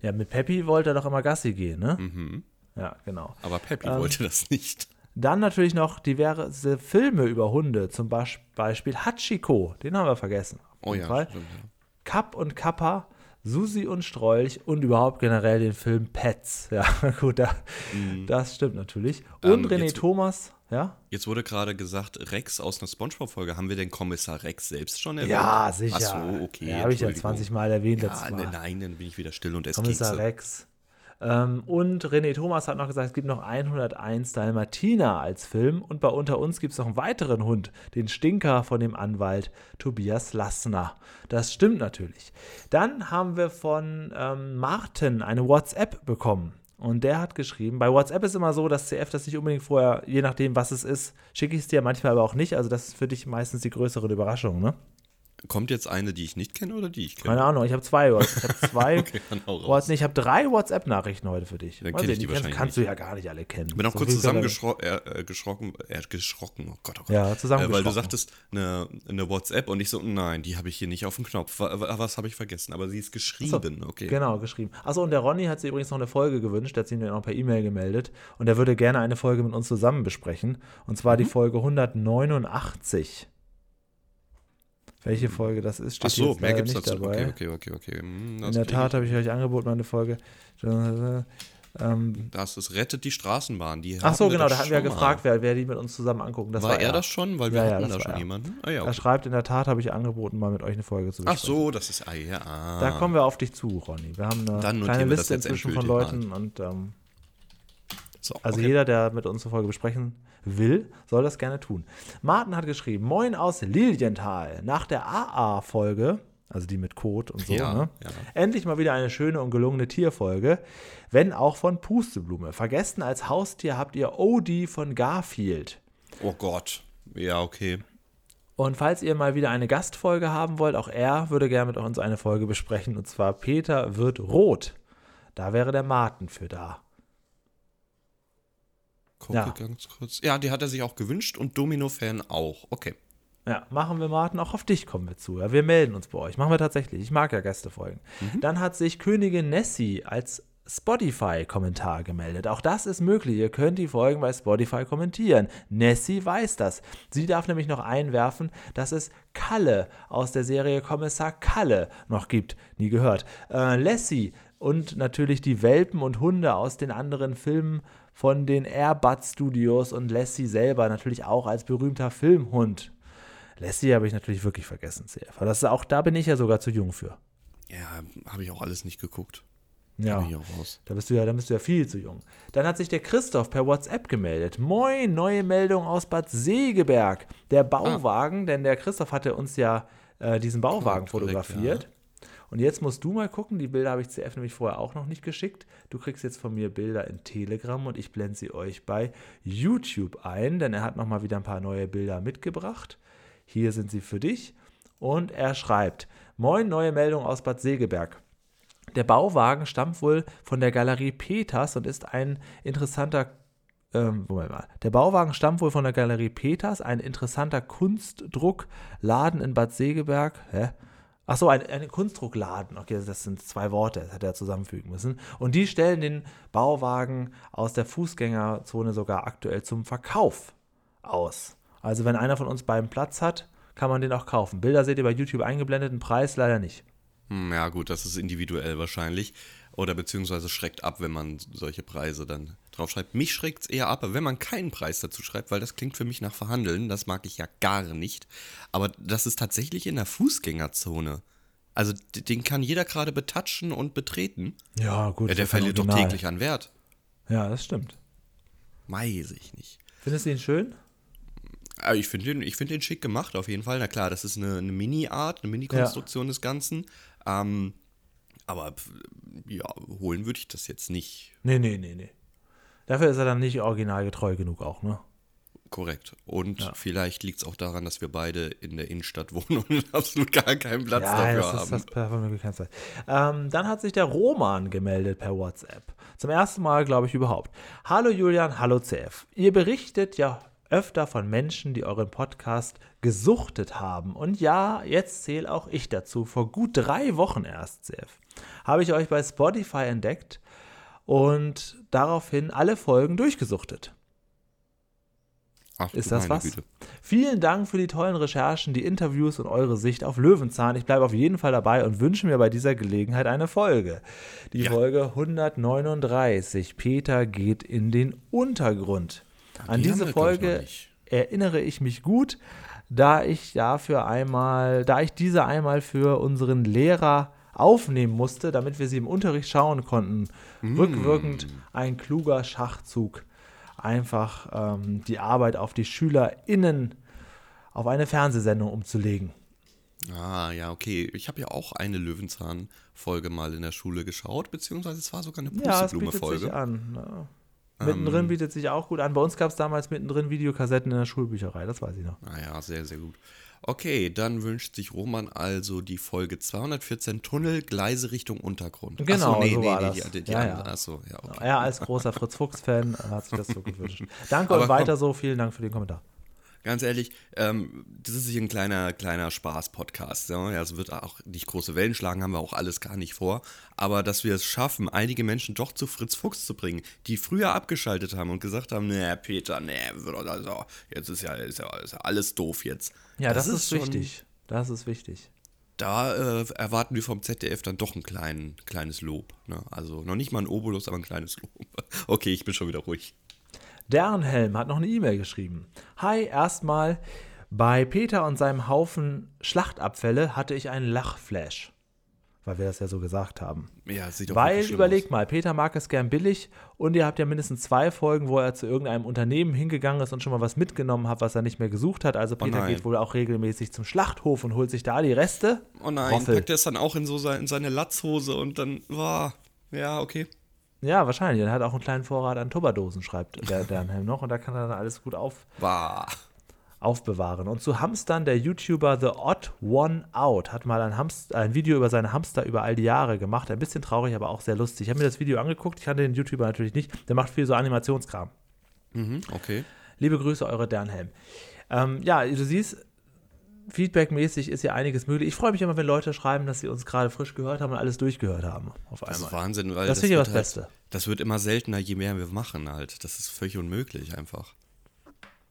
Ja, mit Peppy wollte er doch immer Gassi gehen, ne? Mhm. Ja, genau. Aber Peppy ähm, wollte das nicht. Dann natürlich noch diverse Filme über Hunde, zum Beispiel Hachiko, den haben wir vergessen. Oh ja, stimmt, ja. Kapp und Kappa Susi und Strolch und überhaupt generell den Film Pets. Ja, gut, da, mm. das stimmt natürlich. Und ähm, René jetzt, Thomas, ja? Jetzt wurde gerade gesagt, Rex aus einer Spongebob-Folge. Haben wir den Kommissar Rex selbst schon erwähnt? Ja, sicher. Ach so, okay. Ja, habe ich ja 20 Mal erwähnt ja, letztes Mal. Nein, dann bin ich wieder still und esse Kommissar Kekse. Rex. Ähm, und René Thomas hat noch gesagt, es gibt noch 101 Dalmatiner als Film. Und bei Unter uns gibt es noch einen weiteren Hund, den Stinker von dem Anwalt Tobias Lassner. Das stimmt natürlich. Dann haben wir von ähm, Martin eine WhatsApp bekommen. Und der hat geschrieben, bei WhatsApp ist immer so, dass CF das nicht unbedingt vorher, je nachdem, was es ist, schicke ich es dir manchmal aber auch nicht. Also das ist für dich meistens die größere Überraschung, ne? Kommt jetzt eine, die ich nicht kenne oder die ich kenne? Keine Ahnung, ich habe zwei. Ich habe zwei. Okay, dann hau raus. What's- nee, ich habe drei WhatsApp-Nachrichten heute für dich. Dann kenn ich die kennst, wahrscheinlich kannst du ja gar nicht alle kennen. Ich bin auch So kurz er- zusammengeschrocken, äh, geschrocken, äh, geschrocken, oh Gott, oh Gott. Ja, Äh, weil du sagtest, eine, eine WhatsApp und ich so, nein, die habe ich hier nicht auf dem Knopf. Wa- wa- Was habe ich vergessen? Aber sie ist geschrieben, okay. Genau, geschrieben. Achso, und der Ronny hat sich übrigens noch eine Folge gewünscht, der hat sich mir noch per E-Mail gemeldet. Und er würde gerne eine Folge mit uns zusammen besprechen. Und zwar die Mhm. Folge 189. Welche Folge das ist, steht Ach so, mehr gibt's nicht dazu. dabei. Okay, okay, okay, okay. Hm, In der Tat habe ich euch angeboten, meine Folge. Ähm, Das ist Rettet die Straßenbahn. Die ach so, haben genau, da hatten wir ja schon mal. gefragt, wer, wer die mit uns zusammen angucken. Das war, war, er das schon? Weil wir Ja, ja, hatten das da schon er. jemanden. Ah, ja, Er okay. schreibt, in der Tat habe ich angeboten, mal mit euch eine Folge zu Ach besprechen. so, das ist. Ah, ja. Ah. Da kommen wir auf dich zu, Ronny. Wir haben eine Dann kleine Liste inzwischen von Leuten und ähm, so, Also okay. jeder, der mit uns eine Folge besprechen will, soll das gerne tun. Martin hat geschrieben, Moin aus Lilienthal. Nach der AA-Folge, also die mit Kot und so, Ja, ne? ja. endlich mal wieder eine schöne und gelungene Tierfolge, wenn auch von Pusteblume. Vergessen als Haustier habt ihr Odie von Garfield. Oh Gott. Ja, okay. Und falls ihr mal wieder eine Gastfolge haben wollt, auch er würde gerne mit uns eine Folge besprechen, und zwar Peter wird rot. Da wäre der Martin für da. Gucke Ja. ganz kurz. Ja, die hat er sich auch gewünscht und Domino-Fan auch. Okay. Ja, machen wir, Martin. Auch auf dich kommen wir zu. Ja, wir melden uns bei euch. Machen wir tatsächlich. Ich mag ja Gästefolgen. Dann hat sich Königin Nessie als Spotify-Kommentar gemeldet. Auch das ist möglich. Ihr könnt die Folgen bei Spotify kommentieren. Nessie weiß das. Sie darf nämlich noch einwerfen, dass es Kalle aus der Serie Kommissar Kalle noch gibt. Nie gehört. Äh, Lassie und natürlich die Welpen und Hunde aus den anderen Filmen von den Airbud Studios und Lassie selber natürlich auch als berühmter Filmhund. Lassie habe ich natürlich wirklich vergessen, CF. Das ist auch, da bin ich ja sogar zu jung für. Ja, habe ich auch alles nicht geguckt. Ja. Da bist du ja, da bist du ja viel zu jung. Dann hat sich der Christoph per WhatsApp gemeldet. Moin, neue Meldung aus Bad Segeberg. Der Bauwagen, denn der Christoph hatte uns ja äh, diesen Bauwagen Korrekt, fotografiert. Und jetzt musst du mal gucken, die Bilder habe ich CF nämlich vorher auch noch nicht geschickt. Du kriegst jetzt von mir Bilder in Telegram und ich blende sie euch bei YouTube ein, denn er hat nochmal wieder ein paar neue Bilder mitgebracht. Hier sind sie für dich. Und er schreibt: Moin, neue Meldung aus Bad Segeberg. Der Bauwagen stammt wohl von der Galerie Peters und ist ein interessanter. Ähm, Moment mal. Der Bauwagen stammt wohl von der Galerie Peters, ein interessanter Kunstdruckladen in Bad Segeberg. Hä? Achso, ein, ein Kunstdruckladen. Okay, das sind zwei Worte, das hätte er zusammenfügen müssen. Und die stellen den Bauwagen aus der Fußgängerzone sogar aktuell zum Verkauf aus. Also, wenn einer von uns beiden Platz hat, kann man den auch kaufen. Bilder seht ihr bei YouTube eingeblendet, den Preis leider nicht. Hm, ja, gut, das ist individuell wahrscheinlich. Oder beziehungsweise schreckt ab, wenn man solche Preise dann draufschreibt. Mich schreckt es eher ab, wenn man keinen Preis dazu schreibt, weil das klingt für mich nach Verhandeln. Das mag ich ja gar nicht. Aber das ist tatsächlich in der Fußgängerzone. Also den kann jeder gerade betatschen und betreten. Ja, gut. Ja, der verliert doch täglich an Wert. Ja, das stimmt. Weiß ich nicht. Findest du ihn schön? Aber ich finde den, ich find den schick gemacht, auf jeden Fall. Na klar, das ist eine, eine Mini-Art, eine Mini-Konstruktion des Ganzen. Ähm, aber ja, holen würde ich das jetzt nicht. Nee, nee, nee, nee. Dafür ist er dann nicht originalgetreu genug auch, ne? Korrekt. Und Ja. vielleicht liegt es auch daran, dass wir beide in der Innenstadt wohnen und absolut gar keinen Platz ja, dafür das ist haben. das perfekt gekennzeichnet. Ähm, dann hat sich der Roman gemeldet per WhatsApp. Zum ersten Mal, glaube ich, überhaupt. Hallo Julian, hallo CF. Ihr berichtet ja öfter von Menschen, die euren Podcast gesuchtet haben. Und ja, jetzt zähle auch ich dazu. Vor gut drei Wochen erst, CF, habe ich euch bei Spotify entdeckt und daraufhin alle Folgen durchgesuchtet. Ach, Ist das was? Güte. Vielen Dank für die tollen Recherchen, die Interviews und eure Sicht auf Löwenzahn. Ich bleibe auf jeden Fall dabei und wünsche mir bei dieser Gelegenheit eine Folge. Die Ja. Folge 139. Peter geht in den Untergrund. An die haben diese Folge erinnere ich mich gut, da ich dafür einmal, da ich diese einmal für unseren Lehrer aufnehmen musste, damit wir sie im Unterricht schauen konnten. Mm. Rückwirkend ein kluger Schachzug, einfach ähm, die Arbeit auf die SchülerInnen auf eine Fernsehsendung umzulegen. Ah, ja, okay. Ich habe ja auch eine Löwenzahn-Folge mal in der Schule geschaut, beziehungsweise es war sogar eine Ja, es bietet sich Pusteblume-Folge. an. ne? Mittendrin Ähm, bietet sich auch gut an. Bei uns gab es damals mittendrin Videokassetten in der Schulbücherei, das weiß ich noch. Naja, sehr, sehr gut. Okay, dann wünscht sich Roman also die Folge 214 Tunnel, Gleise Richtung Untergrund. Genau, Achso, nee, so nee, war nee, das. die, die Ja, ja. Achso, ja, okay. Er als großer Fritz Fuchs-Fan hat sich das so gewünscht. Danke Aber und weiter so. Vielen Dank für den Kommentar. Ganz ehrlich, ähm, das ist hier ein kleiner, kleiner Spaß-Podcast. Ja? Es wird auch nicht große Wellen schlagen, haben wir auch alles gar nicht vor. Aber dass wir es schaffen, einige Menschen doch zu Fritz Fuchs zu bringen, die früher abgeschaltet haben und gesagt haben, nee, Peter, nee, also, jetzt ist ja, ist ja, ist ja alles doof jetzt. Ja, das, ist, schon- wichtig. Das ist wichtig. Da äh, erwarten wir vom ZDF dann doch ein klein, kleines Lob. Ne? Also noch nicht mal ein Obolus, aber ein kleines Lob. Okay, ich bin schon wieder ruhig. Dernhelm hat noch eine E-Mail geschrieben. Hi, erstmal. Bei Peter und seinem Haufen Schlachtabfälle hatte ich einen Lachflash. Weil wir das ja so gesagt haben. Ja, sieht doch Weil, wirklich schlimm überleg aus. mal, Peter mag es gern billig und ihr habt ja mindestens zwei Folgen, wo er zu irgendeinem Unternehmen hingegangen ist und schon mal was mitgenommen hat, was er nicht mehr gesucht hat. Also Peter nein. geht wohl auch regelmäßig zum Schlachthof und holt sich da die Reste. Oh nein, Roffel. packt er es dann auch in so sein, in seine Latzhose und dann, wow, ja, okay. Ja, wahrscheinlich. Er hat auch einen kleinen Vorrat an Tupperdosen, schreibt der Dernhelm noch. Und da kann er dann alles gut auf, Wow. aufbewahren. Und zu Hamstern, der YouTuber The Odd One Out hat mal ein, Hamst ein Video über seine Hamster über all die Jahre gemacht. Ein bisschen traurig, aber auch sehr lustig. Ich habe mir das Video angeguckt. Ich kannte den YouTuber natürlich nicht. Der macht viel so Animationskram. Mhm, okay. Liebe Grüße, eure Dernhelm. Ähm, ja, du siehst, feedbackmäßig ist ja einiges möglich. Ich freue mich immer, wenn Leute schreiben, dass sie uns gerade frisch gehört haben und alles durchgehört haben. Auf Das ist einmal. Wahnsinn, weil Das finde ich wird das halt, Beste. Das wird immer seltener, je mehr wir machen halt. Das ist völlig unmöglich einfach.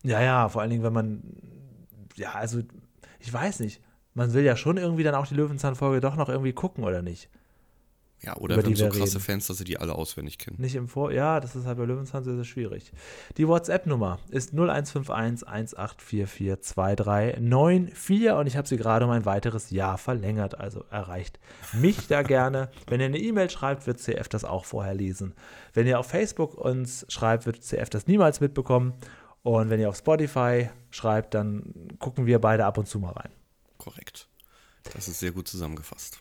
Ja, ja, vor allen Dingen, wenn man, ja, also, ich weiß nicht. Man will ja schon irgendwie dann auch die Löwenzahn-Folge doch noch irgendwie gucken, oder nicht? Ja, oder wir haben so krasse reden. Fans, dass sie die alle auswendig kennen. Nicht im Vor. Ja, das ist halt bei Löwenzahn sehr, sehr schwierig. Die WhatsApp-Nummer ist 0151 1844 2394 und ich habe sie gerade um ein weiteres Jahr verlängert, also erreicht mich da gerne. Wenn ihr eine E-Mail schreibt, wird CF das auch vorher lesen. Wenn ihr auf Facebook uns schreibt, wird CF das niemals mitbekommen. Und wenn ihr auf Spotify schreibt, dann gucken wir beide ab und zu mal rein. Korrekt. Das ist sehr gut zusammengefasst.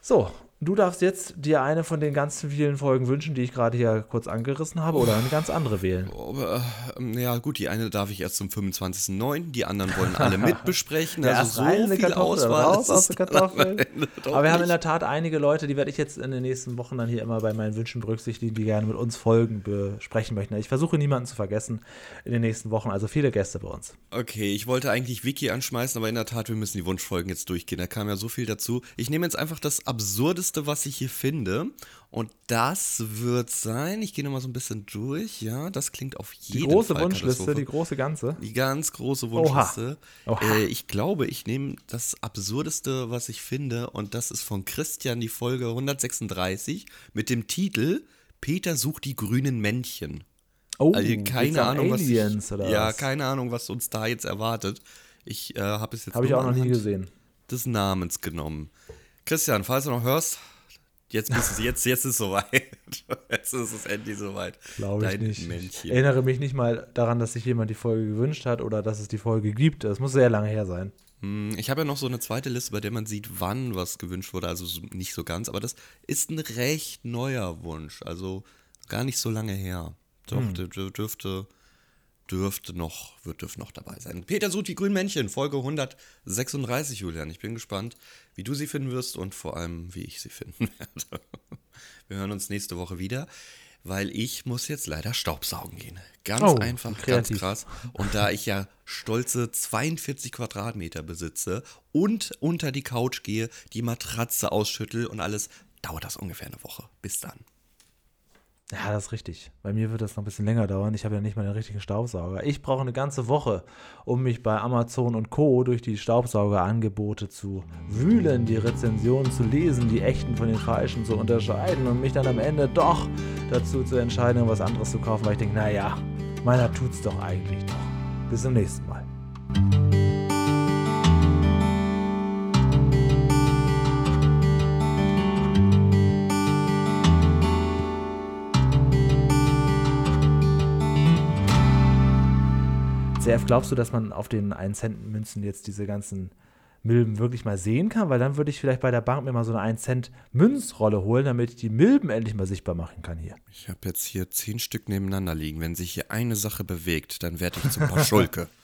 So, du darfst jetzt dir eine von den ganz vielen Folgen wünschen, die ich gerade hier kurz angerissen habe, oder eine ganz andere wählen. Aber, ähm, ja, gut, die eine darf ich erst zum 25.09., die anderen wollen alle mitbesprechen. Ja, also so viel Kartoffel, Auswahl raus aus Ende doch Aber wir haben in der Tat einige Leute, die werde ich jetzt in den nächsten Wochen dann hier immer bei meinen Wünschen berücksichtigen, die gerne mit uns Folgen besprechen möchten. Ich versuche niemanden zu vergessen in den nächsten Wochen, also viele Gäste bei uns. Okay, ich wollte eigentlich Wiki anschmeißen, aber in der Tat, wir müssen die Wunschfolgen jetzt durchgehen. Da kam ja so viel dazu. Ich nehme jetzt einfach das Absurdeste, was ich hier finde. Und das wird sein, ich gehe nochmal so ein bisschen durch, ja, das klingt auf Die jeden große Fall Wunschliste, die große ganze. Die ganz große Wunschliste. Oha. Äh, ich glaube, ich nehme das Absurdeste, was ich finde, und das ist von Christian die Folge 136 mit dem Titel Peter sucht die grünen Männchen. Oh, Also keine Ahnung, Aliens was oder ja, was? keine Ahnung, was uns da jetzt erwartet. Ich äh, habe es jetzt Habe ich auch noch nie gesehen. des Namens genommen. Christian, falls du noch hörst, jetzt bist du, jetzt, jetzt ist es soweit. Jetzt ist es endlich soweit. Glaube ich nicht. Ich Männchen. erinnere mich nicht mal daran, dass sich jemand die Folge gewünscht hat oder dass es die Folge gibt. Das muss sehr lange her sein. Hm, Ich habe ja noch so eine zweite Liste, bei der man sieht, wann was gewünscht wurde. Also so- nicht so ganz, aber das ist ein recht neuer Wunsch. Also gar nicht so lange her. Doch, Hm. dürfte, dürfte noch, wird dürfte noch dabei sein. Peter sucht die grünen Männchen, Folge 136, Julian. Ich bin gespannt, wie du sie finden wirst und vor allem, wie ich sie finden werde. Wir hören uns nächste Woche wieder. Weil ich muss jetzt leider Staubsaugen gehen. Ganz Oh, einfach, ganz kreativ. krass. Und da ich ja stolze 42 Quadratmeter besitze und unter die Couch gehe, die Matratze ausschüttel und alles, dauert das ungefähr eine Woche. Bis dann. Ja, das ist richtig. Bei mir wird das noch ein bisschen länger dauern. Ich habe ja nicht mal den richtigen Staubsauger. Ich brauche eine ganze Woche, um mich bei Amazon und Co. durch die Staubsaugerangebote zu wühlen, die Rezensionen zu lesen, die echten von den falschen zu unterscheiden und mich dann am Ende doch dazu zu entscheiden, was anderes zu kaufen, weil ich denke, naja, meiner tut's doch eigentlich doch. Bis zum nächsten Mal. CF, glaubst du, dass man auf den 1-Cent-Münzen jetzt diese ganzen Milben wirklich mal sehen kann, weil dann würde ich vielleicht bei der Bank mir mal so eine 1 Cent Münzrolle holen, damit ich die Milben endlich mal sichtbar machen kann hier. Ich habe jetzt hier zehn Stück nebeneinander liegen. Wenn sich hier eine Sache bewegt, dann werde ich zum Paschulke.